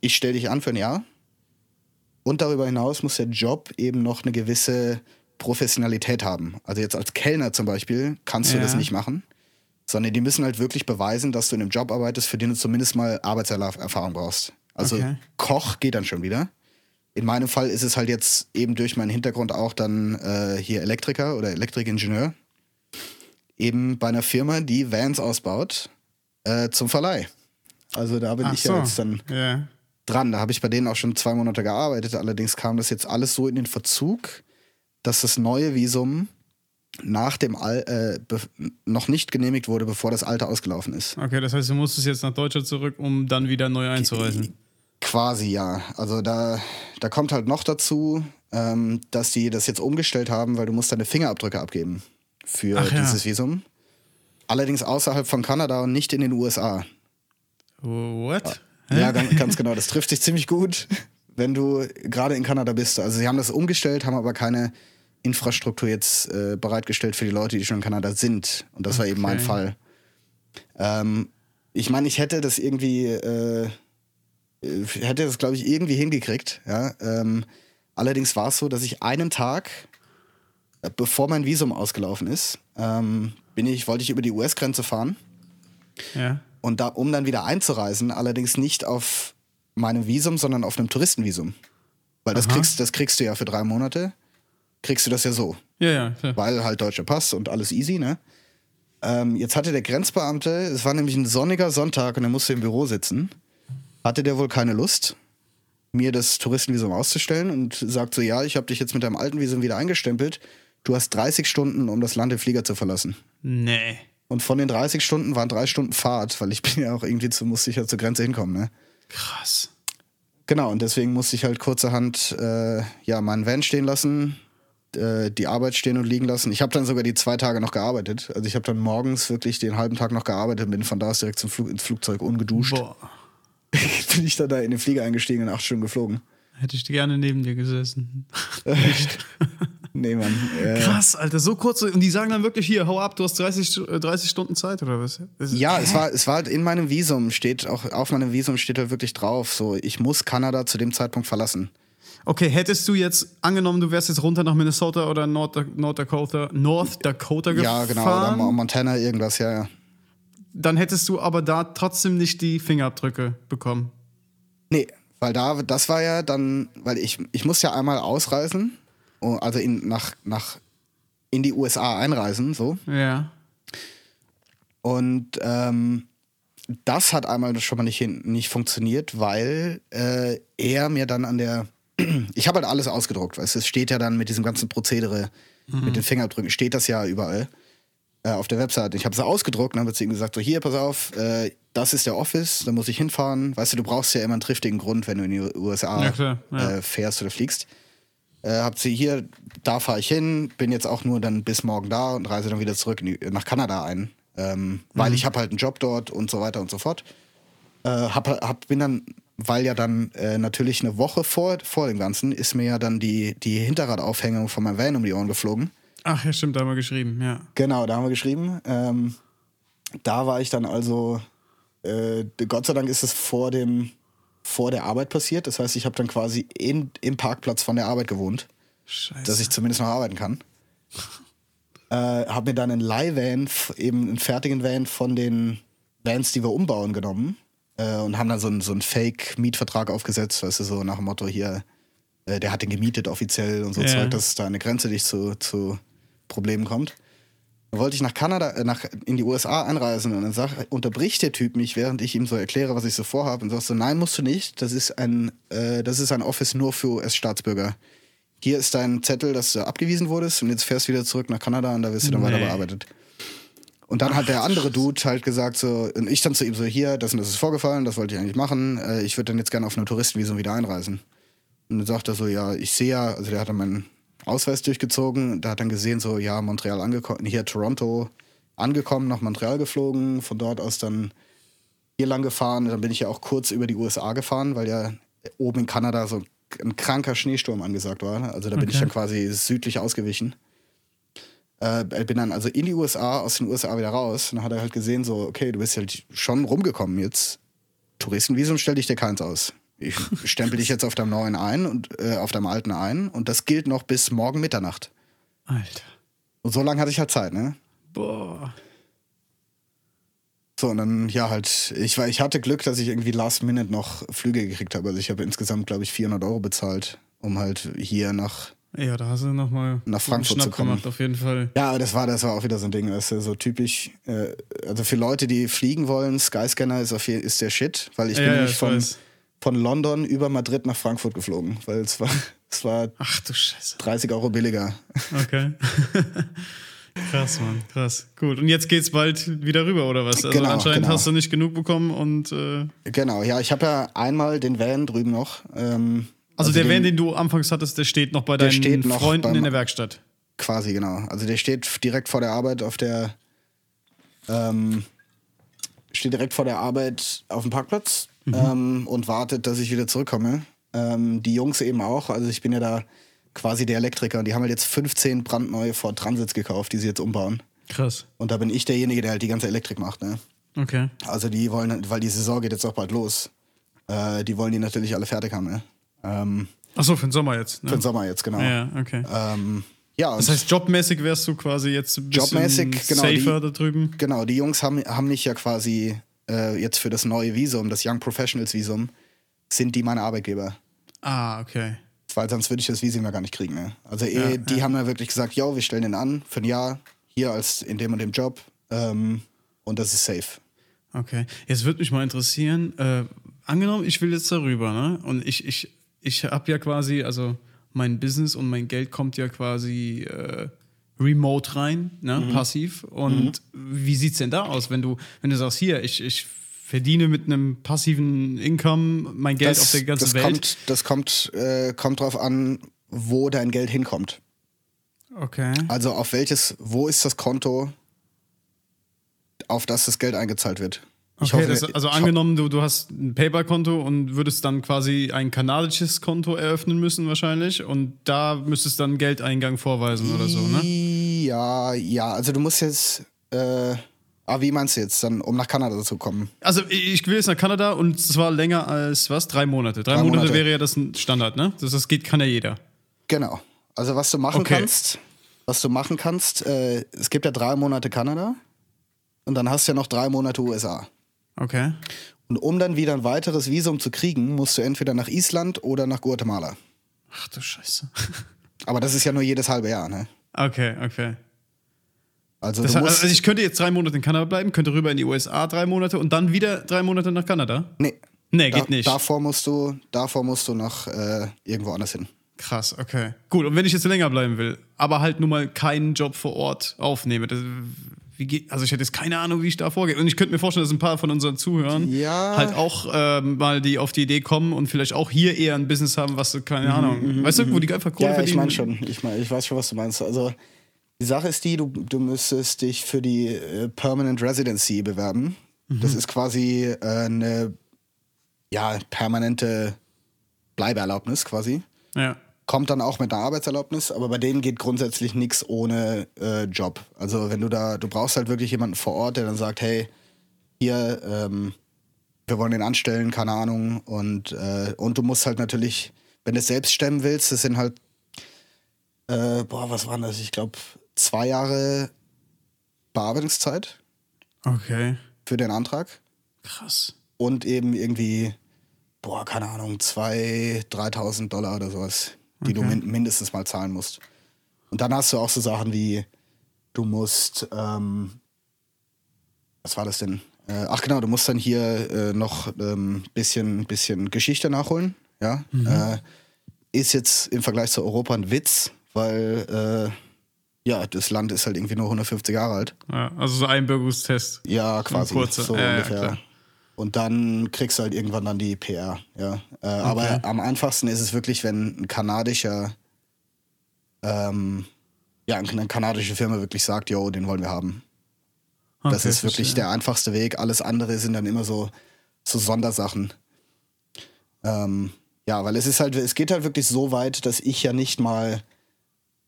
ich stelle dich an für ein Jahr. Und darüber hinaus muss der Job eben noch eine gewisse Professionalität haben. Also jetzt als Kellner zum Beispiel kannst du Ja. das nicht machen, sondern die müssen halt wirklich beweisen, dass du in einem Job arbeitest, für den du zumindest mal Arbeitserfahrung brauchst. Also Okay. Koch geht dann schon wieder. In meinem Fall ist es halt jetzt eben durch meinen Hintergrund auch dann äh, hier Elektriker oder Elektrikingenieur. Eben bei einer Firma, die Vans ausbaut, äh, zum Verleih. Also da bin Ach ich so. ja jetzt dann Ja. dran. Da habe ich bei denen auch schon zwei Monate gearbeitet. Allerdings kam das jetzt alles so in den Verzug, dass das neue Visum nach dem Al äh, noch nicht genehmigt wurde, bevor das alte ausgelaufen ist. Okay, das heißt, du musstest jetzt nach Deutschland zurück, um dann wieder neu einzureisen. Quasi ja. Also da, da kommt halt noch dazu, ähm, dass die das jetzt umgestellt haben, weil du musst deine Fingerabdrücke abgeben für Ach ja. dieses Visum. Allerdings außerhalb von Kanada und nicht in den USA. What? Ja, ganz, ganz genau. Das trifft sich ziemlich gut, wenn du gerade in Kanada bist. Also sie haben das umgestellt, haben aber keine Infrastruktur jetzt äh, bereitgestellt für die Leute, die schon in Kanada sind. Und das war eben mein Okay. Fall. Ähm, ich meine, ich hätte das irgendwie, äh, hätte das, glaube ich, irgendwie hingekriegt. Ja? Ähm, allerdings war es so, dass ich einen Tag, äh, bevor mein Visum ausgelaufen ist, ähm, bin ich, wollte ich über die US-Grenze fahren. Ja. Und da, um dann wieder einzureisen, allerdings nicht auf meinem Visum, sondern auf einem Touristenvisum. Weil das Aha. kriegst, das kriegst du ja für drei Monate. Kriegst du das ja so. Ja, ja, klar. Weil halt deutscher Pass und alles easy, ne? Ähm, jetzt hatte der Grenzbeamte, es war nämlich ein sonniger Sonntag und er musste im Büro sitzen, hatte der wohl keine Lust, mir das Touristenvisum auszustellen und sagt so, ja, ich habe dich jetzt mit deinem alten Visum wieder eingestempelt. Du hast 30 Stunden, um das Land im Flieger zu verlassen. Nee. Und von den 30 Stunden waren drei Stunden Fahrt, weil ich bin ja auch irgendwie zu, musste ich ja zur Grenze hinkommen, ne? Krass. Genau, und deswegen musste ich halt kurzerhand äh, ja, meinen Van stehen lassen, äh, die Arbeit stehen und liegen lassen. Ich habe dann sogar die zwei Tage noch gearbeitet. Also ich habe dann morgens wirklich den halben Tag noch gearbeitet, bin von da aus direkt zum Flug, ins Flugzeug ungeduscht. Boah. bin ich dann da in den Flieger eingestiegen und acht Stunden geflogen. Hätte ich gerne neben dir gesessen. Nee, Mann. Äh, Krass, Alter, so kurz. Und die sagen dann wirklich hier, hau ab, du hast 30, äh, 30 Stunden Zeit oder was? Ja, es war, es war halt in meinem Visum, steht auch auf meinem Visum steht halt wirklich drauf, so ich muss Kanada zu dem Zeitpunkt verlassen. Okay, hättest du jetzt angenommen, du wärst jetzt runter nach Minnesota oder North, North Dakota, North Dakota Ja, genau, oder gefahren, Mo- Montana, irgendwas, ja, ja. Dann hättest du aber da trotzdem nicht die Fingerabdrücke bekommen. Nee, weil da, das war ja dann, weil ich, ich muss ja einmal ausreisen, oh, also in, nach, nach, in die USA einreisen, so. Ja. Und ähm, das hat einmal schon mal nicht, hin, nicht funktioniert, weil äh, er mir dann an der. Ich habe halt alles ausgedruckt, weißt du, es steht ja dann mit diesem ganzen Prozedere, mit den Fingerabdrücken, steht das ja überall äh, auf der Webseite. Ich habe es ausgedruckt und habe zu ihm gesagt: So, hier, pass auf, äh, das ist der Office, da muss ich hinfahren. Weißt du, du brauchst ja immer einen triftigen Grund, wenn du in die USA Ja, klar, ja. Äh, fährst oder fliegst. Äh, hab sie hier, da fahre ich hin, bin jetzt auch nur dann bis morgen da und reise dann wieder zurück die, nach Kanada ein. Ähm, Weil ich habe halt einen Job dort und so weiter und so fort. Äh, hab, hab, bin dann, weil ja dann äh, natürlich eine Woche vor, vor dem Ganzen ist mir ja dann die, die Hinterradaufhängung von meinem Van um die Ohren geflogen. Ach ja, stimmt, da haben wir geschrieben, ja. Genau, da haben wir geschrieben. Ähm, da war ich dann also, äh, Gott sei Dank ist es vor dem, vor der Arbeit passiert. Das heißt, ich habe dann quasi in, im Parkplatz von der Arbeit gewohnt, Scheiße. dass ich zumindest noch arbeiten kann. Äh, habe mir dann einen Leihvan, eben einen fertigen Van von den Vans, die wir umbauen, genommen äh, und haben dann so einen, so einen Fake-Mietvertrag aufgesetzt, weißt du, so nach dem Motto hier, äh, der hat den gemietet offiziell und so Ja. Zeug, dass es da eine Grenze nicht zu, zu Problemen kommt. Dann wollte ich nach Kanada, äh, nach, in die USA einreisen und dann sag, unterbricht der Typ mich, während ich ihm so erkläre, was ich so vorhabe und sagst so, nein, musst du nicht, das ist ein, äh, das ist ein Office nur für US-Staatsbürger. Hier ist dein Zettel, dass du abgewiesen wurdest und jetzt fährst du wieder zurück nach Kanada und da wirst du dann weiter Nee. bearbeitet. Und dann hat der andere Dude halt gesagt so, und ich dann zu ihm so, hier, das und das ist vorgefallen, das wollte ich eigentlich machen, äh, ich würde dann jetzt gerne auf einem Touristenvisum wieder einreisen. Und dann sagt er so, ja, ich sehe ja, also der hat dann meinen Ausweis durchgezogen, da hat dann gesehen so, ja, Montreal angekommen, hier Toronto angekommen, nach Montreal geflogen, von dort aus dann hier lang gefahren, dann bin ich ja auch kurz über die USA gefahren, weil ja oben in Kanada so ein kranker Schneesturm angesagt war. Also da bin ich Okay. dann quasi südlich ausgewichen. Äh, bin dann also in die USA, aus den USA wieder raus. Und dann hat er halt gesehen, so, okay, du bist halt schon rumgekommen jetzt. Touristenvisum stell dich dir keins aus. Ich stempel dich jetzt auf deinem neuen ein und äh, auf deinem alten ein und das gilt noch bis morgen Mitternacht. Alter. Und so lange hatte ich halt Zeit, ne? Boah. So, und dann, ja, halt, ich, war, ich hatte Glück, dass ich irgendwie last minute noch Flüge gekriegt habe. Also ich habe insgesamt, glaube ich, 400 Euro bezahlt, um halt hier nach. Ja, da hast du nochmal Nach Frankfurt zu kommen. gemacht, auf jeden Fall. Ja, aber das war, das war auch wieder so ein Ding, weißt du, so typisch. Äh, also für Leute, die fliegen wollen, Skyscanner ist, auf, ist der Shit, weil ich Ja, bin ja, nämlich ich von, weiß. Von London über Madrid nach Frankfurt geflogen, weil es war, es war Ach du Scheiße. 30 Euro billiger. Okay. krass, Mann, krass. Gut. Und jetzt geht's bald wieder rüber, oder was? Also Genau, anscheinend genau. hast du nicht genug bekommen und äh, Genau, ja, ich habe ja einmal den Van drüben noch. Ähm, also, der den- Van, den du anfangs hattest, der steht noch bei deinen noch Freunden beim- in der Werkstatt. Quasi, genau. Also der steht direkt vor der Arbeit auf der. Ähm, steht direkt vor der Arbeit auf dem Parkplatz ähm, und wartet, dass ich wieder zurückkomme. Ähm, die Jungs eben auch. Also ich bin ja da quasi der Elektriker und die haben halt jetzt 15 brandneue Ford Transits gekauft, die sie jetzt umbauen. Krass. Und da bin ich derjenige, der halt die ganze Elektrik macht. Ne? Okay. Also die wollen, weil die Saison geht jetzt auch bald los. Äh, die wollen die natürlich alle fertig haben. Ne? Ähm, Achso, für den Sommer jetzt. Ne? für den Sommer jetzt, genau. Ja, okay. Ähm, ja, Das heißt, jobmäßig wärst du quasi jetzt ein bisschen Jobmäßig, genau, safer die- da drüben. Genau, die Jungs haben, haben mich ja quasi äh, jetzt für das neue Visum, das Young Professionals Visum, sind die meine Arbeitgeber. Ah, okay. Weil sonst würde ich das Visum ja gar nicht kriegen. Ne? Also eh, Ja, die haben ja wirklich gesagt, yo, wir stellen den an für ein Jahr, hier als in dem und dem Job ähm, und das ist safe. Okay. Jetzt würde mich mal interessieren, äh, angenommen, ich will jetzt darüber, ne? Und ich, ich, ich habe ja quasi, also mein Business und mein Geld kommt ja quasi äh, remote rein, ne? Mhm. Passiv. Und wie sieht's denn da aus, wenn du, wenn du sagst, hier, ich, ich verdiene mit einem passiven Income mein Geld auf der ganzen das Welt. kommt, das kommt, äh, kommt drauf an, wo dein Geld hinkommt. okay. Also auf welches, wo ist das Konto, auf das das Geld eingezahlt wird? Ich Okay, hoffe, das, also angenommen, du, du hast ein PayPal-Konto und würdest dann quasi ein kanadisches Konto eröffnen müssen wahrscheinlich und da müsstest dann Geldeingang vorweisen oder so, ne? Ja, ja, also du musst jetzt, äh, ah, wie meinst du jetzt, dann, um nach Kanada zu kommen? Also ich will jetzt nach Kanada und zwar länger als was? Drei Monate. Drei, Drei Monate, Monate. wäre ja das ein Standard, ne? Das, das geht, kann ja jeder. Genau. Also was du machen Okay. kannst, was du machen kannst, äh, es gibt ja drei Monate Kanada und dann hast du ja noch drei Monate USA. Okay. Und um dann wieder ein weiteres Visum zu kriegen, musst du entweder nach Island oder nach Guatemala. Ach du Scheiße. Aber das ist ja nur jedes halbe Jahr, ne? Okay, okay. Also Das also ich könnte jetzt drei Monate in Kanada bleiben, könnte rüber in die USA drei Monate und dann wieder drei Monate nach Kanada? nee. Nee, Da, geht nicht. Davor musst du, davor musst du nach äh, irgendwo anders hin. Krass, okay. Gut, und wenn ich jetzt länger bleiben will, aber halt nur mal keinen Job vor Ort aufnehme, das, wie geht, also ich hätte jetzt keine Ahnung, wie ich da vorgehe. Und ich könnte mir vorstellen, dass ein paar von unseren Zuhörern Ja. halt auch ähm, mal die auf die Idee kommen und vielleicht auch hier eher ein Business haben, was, keine Ahnung, weißt du, wo die einfach Kohle Mhm, Ja, ich verdienen. meine schon. Ich, mein, ich weiß schon, was du meinst. Also die Sache ist die, du, du müsstest dich für die äh, Permanent Residency bewerben. Das Mhm. ist quasi äh, eine ja, permanente Bleibeerlaubnis quasi. Ja. Kommt dann auch mit einer Arbeitserlaubnis, aber bei denen geht grundsätzlich nichts ohne äh, Job. Also wenn du da, du brauchst halt wirklich jemanden vor Ort, der dann sagt, hey, hier, ähm, wir wollen den anstellen, keine Ahnung. Und, äh, und du musst halt natürlich, wenn du es selbst stemmen willst, das sind halt, äh, boah, was waren das? Ich glaube, zwei Jahre Bearbeitungszeit Okay. für den Antrag Krass. und eben irgendwie, boah, keine Ahnung, 2.000, 3.000 Dollar oder sowas, die du min mindestens mal zahlen musst. Und dann hast du auch so Sachen wie, du musst, ähm, was war das denn? Äh, ach genau, du musst dann hier äh, noch ein ähm, bisschen, bisschen Geschichte nachholen. Ja? Äh, ist jetzt im Vergleich zu Europa ein Witz, weil äh, ja, das Land ist halt irgendwie nur 150 Jahre alt. Ja, also so ein Bürgerungstest. Ja, quasi. So Ja, ja, ungefähr. klar. Und dann kriegst du halt irgendwann dann die PR. Ja. Äh, Aber am einfachsten ist es wirklich, wenn ein kanadischer, ähm, ja, eine kanadische Firma wirklich sagt, yo, den wollen wir haben. Das Okay, ist wirklich verstehe. der einfachste Weg. Alles andere sind dann immer so, so Sondersachen. Ähm, ja, weil es ist halt, es geht halt wirklich so weit, dass ich ja nicht mal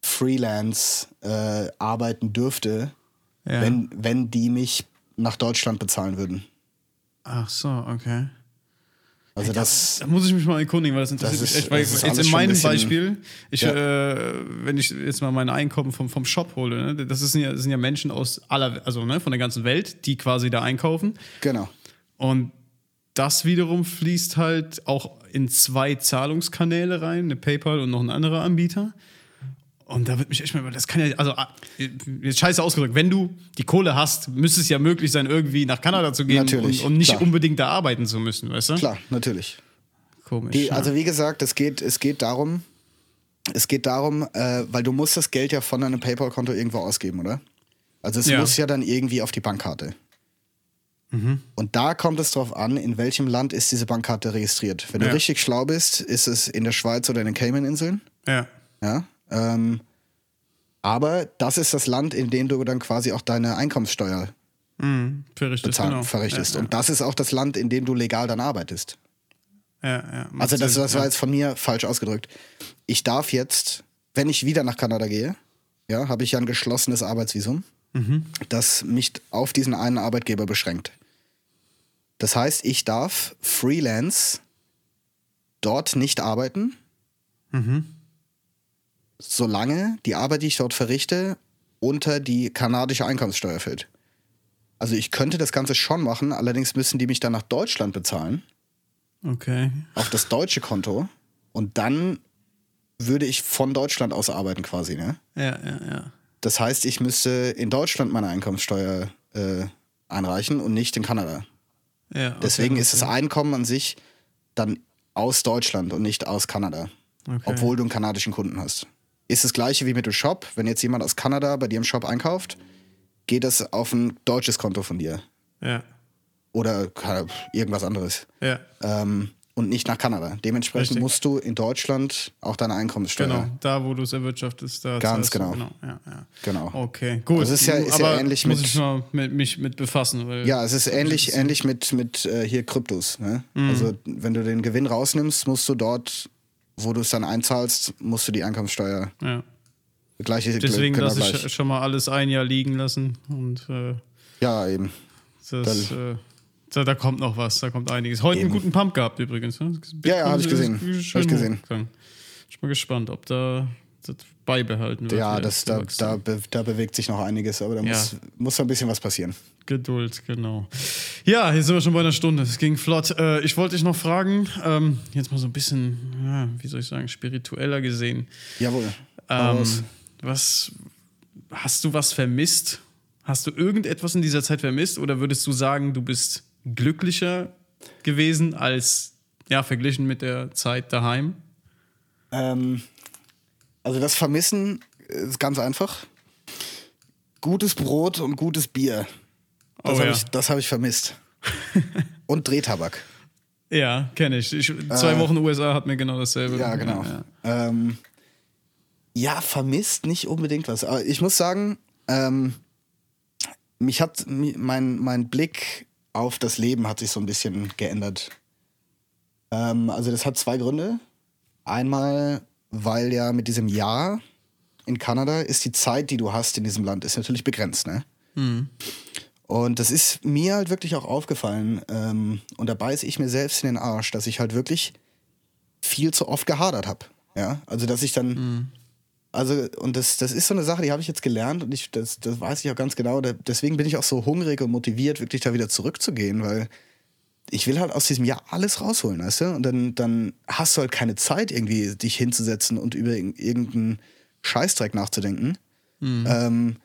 Freelance äh, arbeiten dürfte, Ja. wenn, wenn die mich nach Deutschland bezahlen würden. Ach so, okay. Also das, Da muss ich mich mal erkundigen, weil das interessiert Das mich ist- echt. Weil jetzt in meinem Beispiel, ich, Ja. äh, wenn ich jetzt mal mein Einkommen vom, vom Shop hole, ne, das, ist ja, das sind ja Menschen aus aller, also ne, von der ganzen Welt, die quasi da einkaufen. genau. Und das wiederum fließt halt auch in zwei Zahlungskanäle rein, eine PayPal und noch ein anderer Anbieter. Und da wird mich echt mal, das kann ja, also ah, jetzt scheiße ausgedrückt, wenn du die Kohle hast, müsste es ja möglich sein, irgendwie nach Kanada zu gehen Natürlich, und, und nicht klar. unbedingt da arbeiten zu müssen, weißt du? Klar, natürlich. Komisch. Die, ja. also wie gesagt, es geht, es geht darum, es geht darum, äh, weil du musst das Geld ja von deinem PayPal-Konto irgendwo ausgeben, oder? Also es Ja. muss ja dann irgendwie auf die Bankkarte. Und da kommt es drauf an, in welchem Land ist diese Bankkarte registriert. Wenn Ja. du richtig schlau bist, ist es in der Schweiz oder in den Cayman-Inseln. ja. Ja. Ähm, aber das ist das Land, in dem du dann quasi auch deine Einkommenssteuer Mhm, verrichtet, bezahlen, genau. verrichtest. Ja, Und das ist auch das Land, in dem du legal dann arbeitest. ja, ja, Also das, das war jetzt von mir falsch ausgedrückt. Ich darf jetzt, wenn ich wieder nach Kanada gehe, ja, habe ich ja ein geschlossenes Arbeitsvisum, das mich auf diesen einen Arbeitgeber beschränkt. Das heißt, ich darf Freelance dort nicht arbeiten, solange die Arbeit, die ich dort verrichte, unter die kanadische Einkommenssteuer fällt. Also ich könnte das Ganze schon machen, allerdings müssen die mich dann nach Deutschland bezahlen Okay. auf das deutsche Konto und dann würde ich von Deutschland aus arbeiten quasi. Ne? Ja, ja, ja. Das heißt, ich müsste in Deutschland meine Einkommenssteuer äh, einreichen und nicht in Kanada. ja okay, Deswegen ist das okay. Einkommen an sich dann aus Deutschland und nicht aus Kanada, Okay. obwohl du einen kanadischen Kunden hast. Ist das gleiche wie mit dem Shop. Wenn jetzt jemand aus Kanada bei dir im Shop einkauft, geht das auf ein deutsches Konto von dir. Ja. oder irgendwas anderes. Ja, Ähm, und nicht nach Kanada. Dementsprechend Richtig. musst du in Deutschland auch deine Einkommenssteuer. genau. Da, wo du es erwirtschaftest, da Ganz genau. genau. Ja, ja. Genau. Okay, gut. Das ist ja- ist ja Aber ähnlich muss mit- ich mal mit, mich mit befassen. Weil Ja, es ist ähnlich, ähnlich mit, mit äh, hier Kryptos. Ne? Mhm. Also wenn du den Gewinn rausnimmst, musst du dort, wo du es dann einzahlst, musst du die Einkommenssteuer Ja. gleiche Deswegen lasse gleich. ich schon mal alles ein Jahr liegen lassen und äh, Ja, eben. das, äh, da, da kommt noch was, da kommt einiges. Heute einen Eben. guten Pump gehabt übrigens. Ne? Ja, ja, hab ich gesehen. Hab ich gesehen. hochgegangen. Ich bin mal gespannt, ob da das beibehalten wird. Ja, das, da, da, da bewegt sich noch einiges, aber da Ja. muss, muss ein bisschen was passieren. Geduld, genau. Ja, hier sind wir schon bei einer Stunde. Es ging flott. Äh, ich wollte dich noch fragen, ähm, jetzt mal so ein bisschen, ja, wie soll ich sagen, spiritueller gesehen. Jawohl. Ähm, was hast du was vermisst? Hast du irgendetwas in dieser Zeit vermisst oder würdest du sagen, du bist glücklicher gewesen als ja verglichen mit der Zeit daheim? Ähm, also das Vermissen ist ganz einfach. Gutes Brot und gutes Bier. Das Oh habe ja. ich, das hab ich vermisst. und Drehtabak. Ja, kenne ich. ich. Zwei Äh, Wochen USA hat mir genau dasselbe. Ja, genau. Ja, Ähm, ja, vermisst nicht unbedingt was. Aber ich muss sagen, ähm, mich hat mein, mein Blick auf das Leben hat sich so ein bisschen geändert. Ähm, also das hat zwei Gründe. Einmal, weil ja mit diesem Jahr in Kanada ist die Zeit, die du hast in diesem Land, ist natürlich begrenzt, ne? Und das ist mir halt wirklich auch aufgefallen. Ähm, und da beiße ich mir selbst in den Arsch, dass ich halt wirklich viel zu oft gehadert habe. Ja, also dass ich dann, also und das, das ist so eine Sache, die habe ich jetzt gelernt und ich, das, das weiß ich auch ganz genau. Da, deswegen bin ich auch so hungrig und motiviert, wirklich da wieder zurückzugehen, weil ich will halt aus diesem Jahr alles rausholen, weißt du? Und dann, dann hast du halt keine Zeit, irgendwie dich hinzusetzen und über irg- irgendeinen Scheißdreck nachzudenken. Ähm,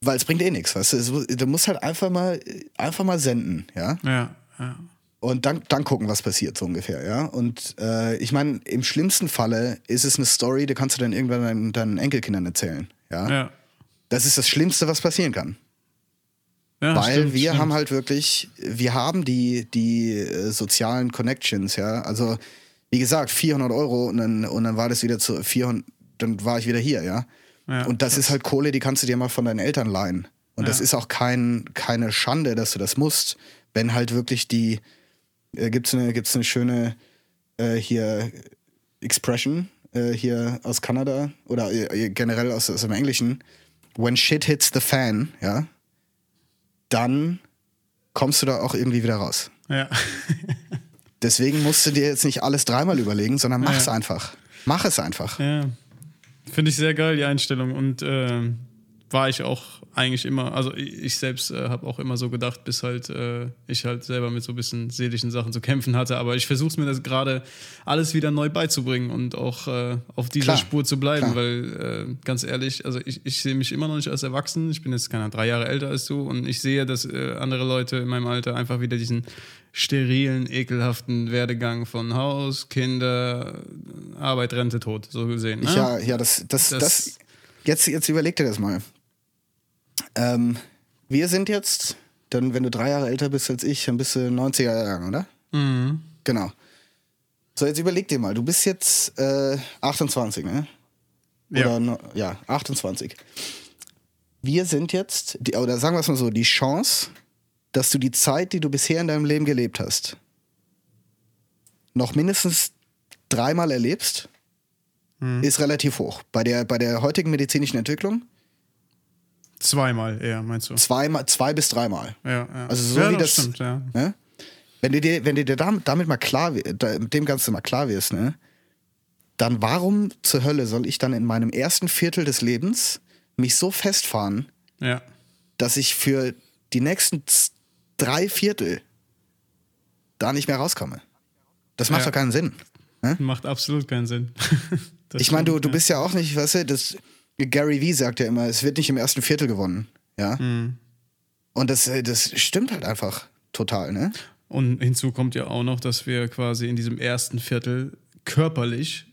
weil es bringt eh nichts, weißt du? Du musst halt einfach mal, einfach mal senden, ja? ja. ja. Und dann, dann gucken, was passiert, so ungefähr, ja. Und äh, ich meine, im schlimmsten Falle ist es eine Story, die kannst du dann irgendwann deinen, deinen Enkelkindern erzählen, ja? ja. Das ist das Schlimmste, was passieren kann. Ja Weil stimmt, wir stimmt. haben halt wirklich, wir haben die, die äh, sozialen Connections, ja. Also, wie gesagt, 400 Euro und dann, und dann war das wieder zu 400, dann war ich wieder hier, ja. Ja, und das ist halt Kohle, die kannst du dir mal von deinen Eltern leihen. Und das Ja. ist auch kein, keine Schande, dass du das musst, wenn halt wirklich die, äh, gibt's eine, gibt's eine schöne äh, hier Expression äh, hier aus Kanada oder äh, generell aus, aus dem Englischen. When shit hits the fan, ja, dann kommst du da auch irgendwie wieder raus. Ja. Deswegen musst du dir jetzt nicht alles dreimal überlegen, sondern mach's Ja. einfach. Mach es einfach. Ja, finde ich sehr geil, die Einstellung. Und ähm, war ich auch eigentlich immer, also ich selbst äh, habe auch immer so gedacht, bis halt äh, ich halt selber mit so ein bisschen seelischen Sachen zu kämpfen hatte. Aber ich versuche es mir das gerade alles wieder neu beizubringen und auch äh, auf dieser Klar, Spur zu bleiben, klar. weil äh, ganz ehrlich, also ich, ich sehe mich immer noch nicht als erwachsen. Ich bin jetzt keine Ahnung, drei Jahre älter als du und ich sehe, dass äh, andere Leute in meinem Alter einfach wieder diesen sterilen, ekelhaften Werdegang von Haus, Kinder, Arbeit, Rente, Tod, so gesehen. Ne? Ja, ja, das, das, das, Das- jetzt, jetzt überleg dir das mal. Ähm, wir sind jetzt, dann, wenn du drei Jahre älter bist als ich, dann bist du 90er Jahrgang, oder? Mhm. Genau. So, jetzt überleg dir mal, du bist jetzt äh, 28, ne? Ja. Oder no, ja, 28. Wir sind jetzt, die, oder sagen wir es mal so, die Chance, dass du die Zeit, die du bisher in deinem Leben gelebt hast, noch mindestens dreimal erlebst, ist relativ hoch. Bei der, bei der heutigen medizinischen Entwicklung Zweimal eher, meinst du? zweimal, zwei bis dreimal. Ja, ja. Also so ja, wie das das. stimmt, ja. Ne? Wenn du dir, wenn du dir dam- damit mal klar, mit dem Ganzen mal klar wirst, ne? Dann warum zur Hölle soll ich dann in meinem ersten Viertel des Lebens mich so festfahren, Ja. dass ich für die nächsten drei Viertel da nicht mehr rauskomme? Das macht Ja. doch keinen Sinn. Macht absolut keinen Sinn. Ich meine, du, du bist ja auch nicht, weißt du, das, Gary Vee sagt ja immer, es wird nicht im ersten Viertel gewonnen. Ja. Mhm. Und das, äh, das stimmt halt einfach total, ne? Und hinzu kommt ja auch noch, dass wir quasi in diesem ersten Viertel körperlich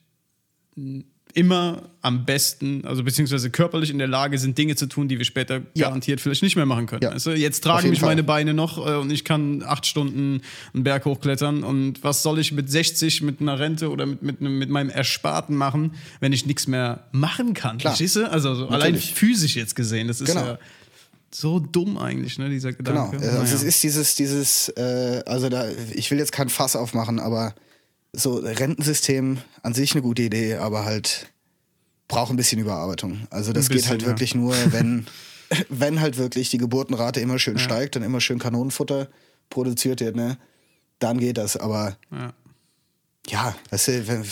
immer am besten, also beziehungsweise körperlich in der Lage sind, Dinge zu tun, die wir später Ja. garantiert vielleicht nicht mehr machen können. Ja. Du? Jetzt tragen mich Fall. meine Beine noch äh, und ich kann acht Stunden einen Berg hochklettern. Und was soll ich mit 60 mit einer Rente oder mit, mit, mit meinem Ersparten machen, wenn ich nichts mehr machen kann? Klar. Verstehst du? Also so allein Natürlich. physisch jetzt gesehen. Das ist Genau. ja so dumm eigentlich, ne, dieser Genau. Gedanke. Also Naja. es ist dieses, dieses, äh, also da, ich will jetzt kein Fass aufmachen, aber so Rentensystem an sich eine gute Idee, aber halt braucht ein bisschen Überarbeitung. Also das Ein geht bisschen, halt ja. wirklich nur, wenn, wenn halt wirklich die Geburtenrate immer schön steigt und immer schön Kanonenfutter produziert wird, ne? Dann geht das. Aber ja. ja, weißt du, wenn,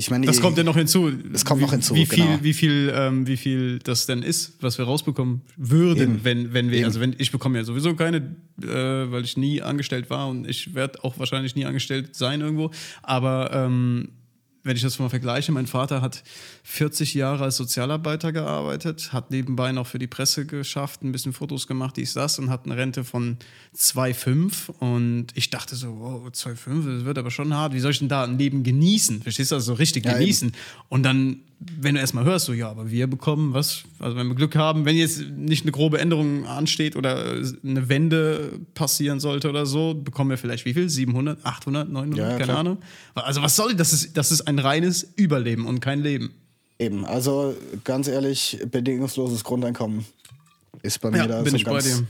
ich meine, Das kommt ja noch hinzu. Das kommt wie, noch hinzu, Wie viel, genau. wie viel, ähm, wie viel das denn ist, was wir rausbekommen würden, Eben. wenn, wenn wir, Eben. also wenn ich bekomme ja sowieso keine, äh, weil ich nie angestellt war und ich werde auch wahrscheinlich nie angestellt sein irgendwo. Aber ähm, wenn ich das mal vergleiche, mein Vater hat 40 Jahre als Sozialarbeiter gearbeitet, hat nebenbei noch für die Presse geschafft, ein bisschen Fotos gemacht, dies, das und hat eine Rente von 2,5 und ich dachte so, wow, 2,5, das wird aber schon hart, wie soll ich denn da ein Leben genießen? Verstehst du, also so richtig Ja, eben. genießen? Und dann, wenn du erstmal hörst, so, ja, aber wir bekommen was, also wenn wir Glück haben, wenn jetzt nicht eine grobe Änderung ansteht oder eine Wende passieren sollte oder so, bekommen wir vielleicht wie viel? 700, 800, 900, Ja, ja, keine klar. Ahnung. Also was soll das? Ist, das ist ein reines Überleben und kein Leben. Eben, also ganz ehrlich, bedingungsloses Grundeinkommen ist bei mir Ja, da bin so ich ein bei ganz, dir.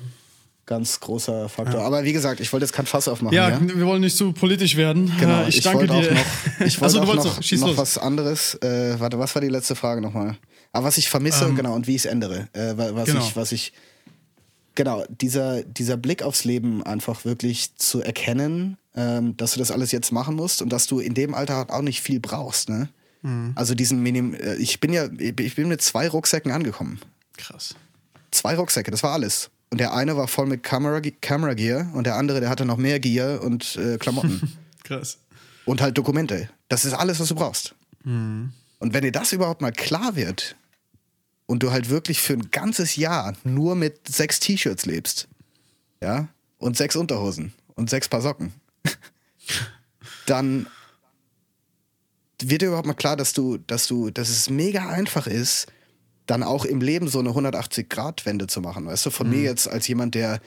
Ganz großer Faktor. Aber wie gesagt, ich wollte jetzt kein Fass aufmachen. Ja, ja? wir wollen nicht zu politisch werden. Genau, Äh, ich, danke dir. Auch noch, ich wollte Achso, auch noch, noch, was anderes. Äh, warte, was war die letzte Frage nochmal? Ah, was ich vermisse, genau, und wie ich es ändere. Äh, wa- was, Genau. ich, was ich. Genau, dieser, dieser Blick aufs Leben einfach wirklich zu erkennen, ähm, dass du das alles jetzt machen musst und dass du in dem Alter auch nicht viel brauchst. Ne? Mhm. Also diesen Minim. äh, Ich bin ja, ich bin mit zwei Rucksäcken angekommen. Krass. Zwei Rucksäcke, das war alles. Und der eine war voll mit Camera, Camera Gear und der andere, der hatte noch mehr Gear und äh, Klamotten. Krass. und halt Dokumente. Das ist alles, was du brauchst. Und wenn dir das überhaupt mal klar wird und du halt wirklich für ein ganzes Jahr nur mit sechs T-Shirts lebst, ja, und sechs Unterhosen und sechs Paar Socken, dann wird dir überhaupt mal klar, dass du, dass du, dass es mega einfach ist, dann auch im Leben so eine 180-Grad-Wende zu machen. Weißt du, von mir jetzt als jemand, der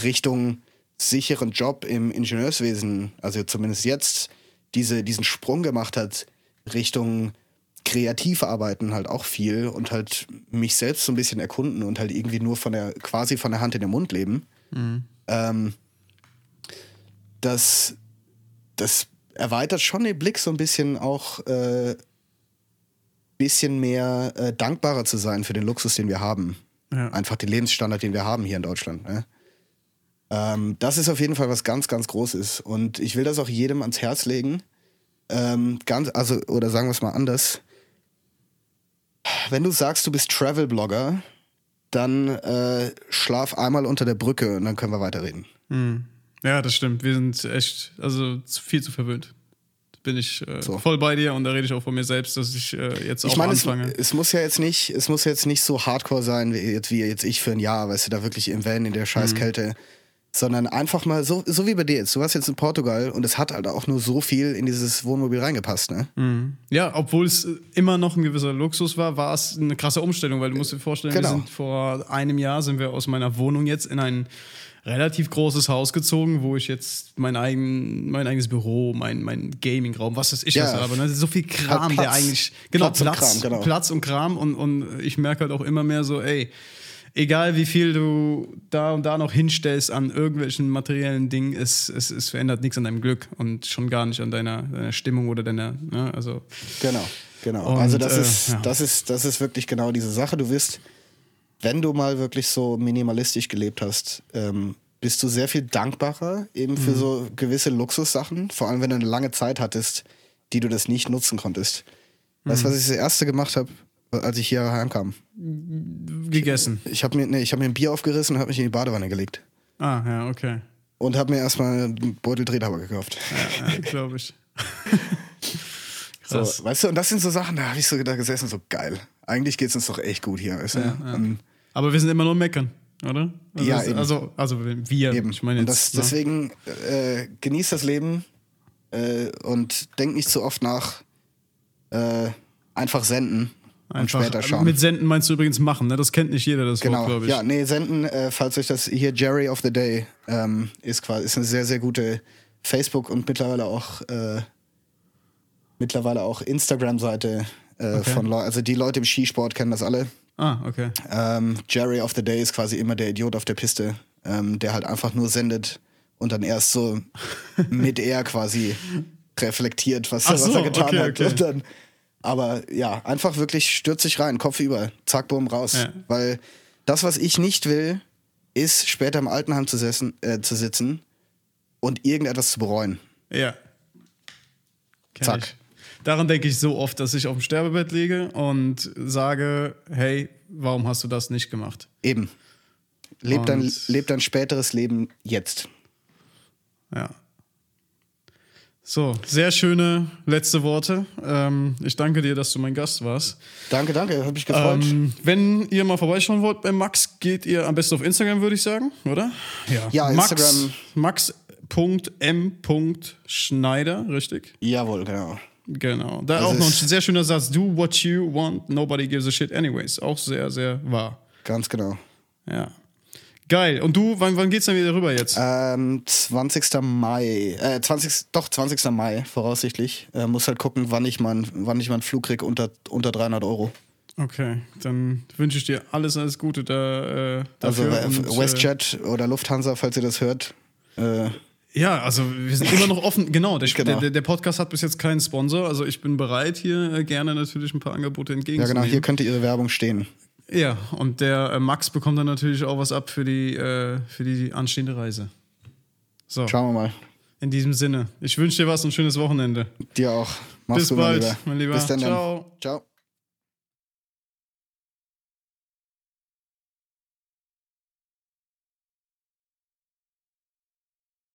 Richtung sicheren Job im Ingenieurswesen, also zumindest jetzt, diese, diesen Sprung gemacht hat, Richtung Kreativarbeiten halt auch viel und halt mich selbst so ein bisschen erkunden und halt irgendwie nur von der, quasi von der Hand in den Mund leben. Ähm, das, das erweitert schon den Blick so ein bisschen auch äh, bisschen mehr äh, dankbarer zu sein für den Luxus, den wir haben. Ja. Einfach den Lebensstandard, den wir haben hier in Deutschland. Ne? Ähm, das ist auf jeden Fall was ganz, ganz Großes. Und ich will das auch jedem ans Herz legen. Ähm, ganz, also, oder sagen wir es mal anders. Wenn du sagst, du bist Travel-Blogger, dann äh, schlaf einmal unter der Brücke und dann können wir weiterreden. Ja, das stimmt. Wir sind echt, also viel zu verwöhnt. Bin ich äh, So. voll bei dir und da rede ich auch von mir selbst, dass ich äh, jetzt auch Ich meine, es, anfange. es muss ja jetzt nicht, es muss jetzt nicht so hardcore sein, wie jetzt, wie jetzt ich für ein Jahr, weißt du, da wirklich im Van in der Scheißkälte, sondern einfach mal so, so wie bei dir jetzt. Du warst jetzt in Portugal und es hat halt auch nur so viel in dieses Wohnmobil reingepasst, ne? Ja, obwohl es immer noch ein gewisser Luxus war, war es eine krasse Umstellung, weil du musst dir vorstellen, Genau. wir sind vor einem Jahr sind wir aus meiner Wohnung jetzt in ein relativ großes Haus gezogen, wo ich jetzt mein, eigen, mein eigenes Büro, mein, mein Gaming-Raum, was weiß ich Ja. was habe. Ne? So viel Kram, Platz. der eigentlich. Genau, Platz und Platz, Kram, genau. Platz und Kram. Und, und ich merke halt auch immer mehr so, ey, egal wie viel du da und da noch hinstellst an irgendwelchen materiellen Dingen, es, es, es verändert nichts an deinem Glück und schon gar nicht an deiner, deiner Stimmung oder deiner, ne? also Genau, genau. Und, also das äh, ist, ja. das ist, das ist wirklich genau diese Sache. Du wirst, wenn du mal wirklich so minimalistisch gelebt hast, ähm, bist du sehr viel dankbarer eben für Mhm. so gewisse Luxussachen, vor allem wenn du eine lange Zeit hattest, die du das nicht nutzen konntest. Weißt Mhm. du, was ich das erste gemacht habe, als ich hier heimkam? gegessen. Ich habe mir, nee, ich hab mir ein Bier aufgerissen und habe mich in die Badewanne gelegt. Ah, ja, okay. Und habe mir erstmal einen Beutel Drehtabak gekauft. Ja, ja glaube ich. So, Krass. weißt du, und das sind so Sachen, da habe ich so da gesessen, so geil. Eigentlich geht es uns doch echt gut hier, weißt du? Und Aber wir sind immer nur meckern, oder? Also, Ja, eben. also, also wir, Eben. ich meine und jetzt. das, ne? deswegen äh, genießt das Leben äh, und denkt nicht zu oft nach. Äh, einfach senden und Einfach, später schauen. Mit Senden meinst du übrigens machen, ne? Das kennt nicht jeder, das Genau, glaube ich. ja, nee, senden, äh, falls euch das hier Jerry of the Day ähm, ist quasi ist eine sehr, sehr gute Facebook und mittlerweile auch äh, mittlerweile auch Instagram-Seite äh, Okay. von Leuten, also die Leute im Skisport kennen das alle. Ah, okay. Ähm, Jerry of the Day ist quasi immer der Idiot auf der Piste, ähm, der halt einfach nur sendet und dann erst so mit er quasi reflektiert, was, Ach was so, er getan okay, hat. okay. Und dann, aber ja, einfach wirklich stürzt sich rein, Kopf über, zack, bumm, raus. Ja. Weil das, was ich nicht will, ist später im Altenheim zu, sessen, äh, zu sitzen und irgendetwas zu bereuen. Ja. Kenn Zack. Ich. Daran denke ich so oft, dass ich auf dem Sterbebett liege und sage, hey, warum hast du das nicht gemacht? Eben. Leb dein, Und- leb dein späteres Leben jetzt. Ja. So, sehr schöne letzte Worte. Ähm, ich danke dir, dass du mein Gast warst. Danke, danke, hab mich gefreut. Ähm, wenn ihr mal vorbeischauen wollt bei Max, geht ihr am besten auf Instagram, würde ich sagen, oder? Ja, Max, Instagram. Max.m.schneider, richtig? Jawohl, genau. Genau. Da Das auch noch ein sehr schöner Satz. Do what you want, nobody gives a shit anyways. Auch sehr, sehr wahr. Ganz genau. Ja. Geil. Und du, wann, wann geht's denn wieder rüber jetzt? Ähm, 20. Mai, äh, 20, doch 20. Mai voraussichtlich. Äh, muss halt gucken, wann ich wann ich mal einen Flug krieg unter, unter 300 Euro. Okay, dann wünsche ich dir alles, alles Gute da, äh, Also dafür. äh, und, äh, WestJet oder Lufthansa, falls ihr das hört. Äh, Ja, also wir sind immer noch offen. Genau, der, Genau. Der, der Podcast hat bis jetzt keinen Sponsor. Also ich bin bereit, hier äh, gerne natürlich ein paar Angebote ja entgegenzunehmen. genau, hier könnte ihre Werbung stehen. Ja, und der äh, Max bekommt dann natürlich auch was ab für die, äh, für die anstehende Reise. So, Schauen wir mal. in diesem Sinne. Ich wünsche dir was und ein schönes Wochenende. Dir auch. Mach's Bis gut, mein bald, Lieber. mein Lieber. Bis dann. dann. Ciao. Ciao.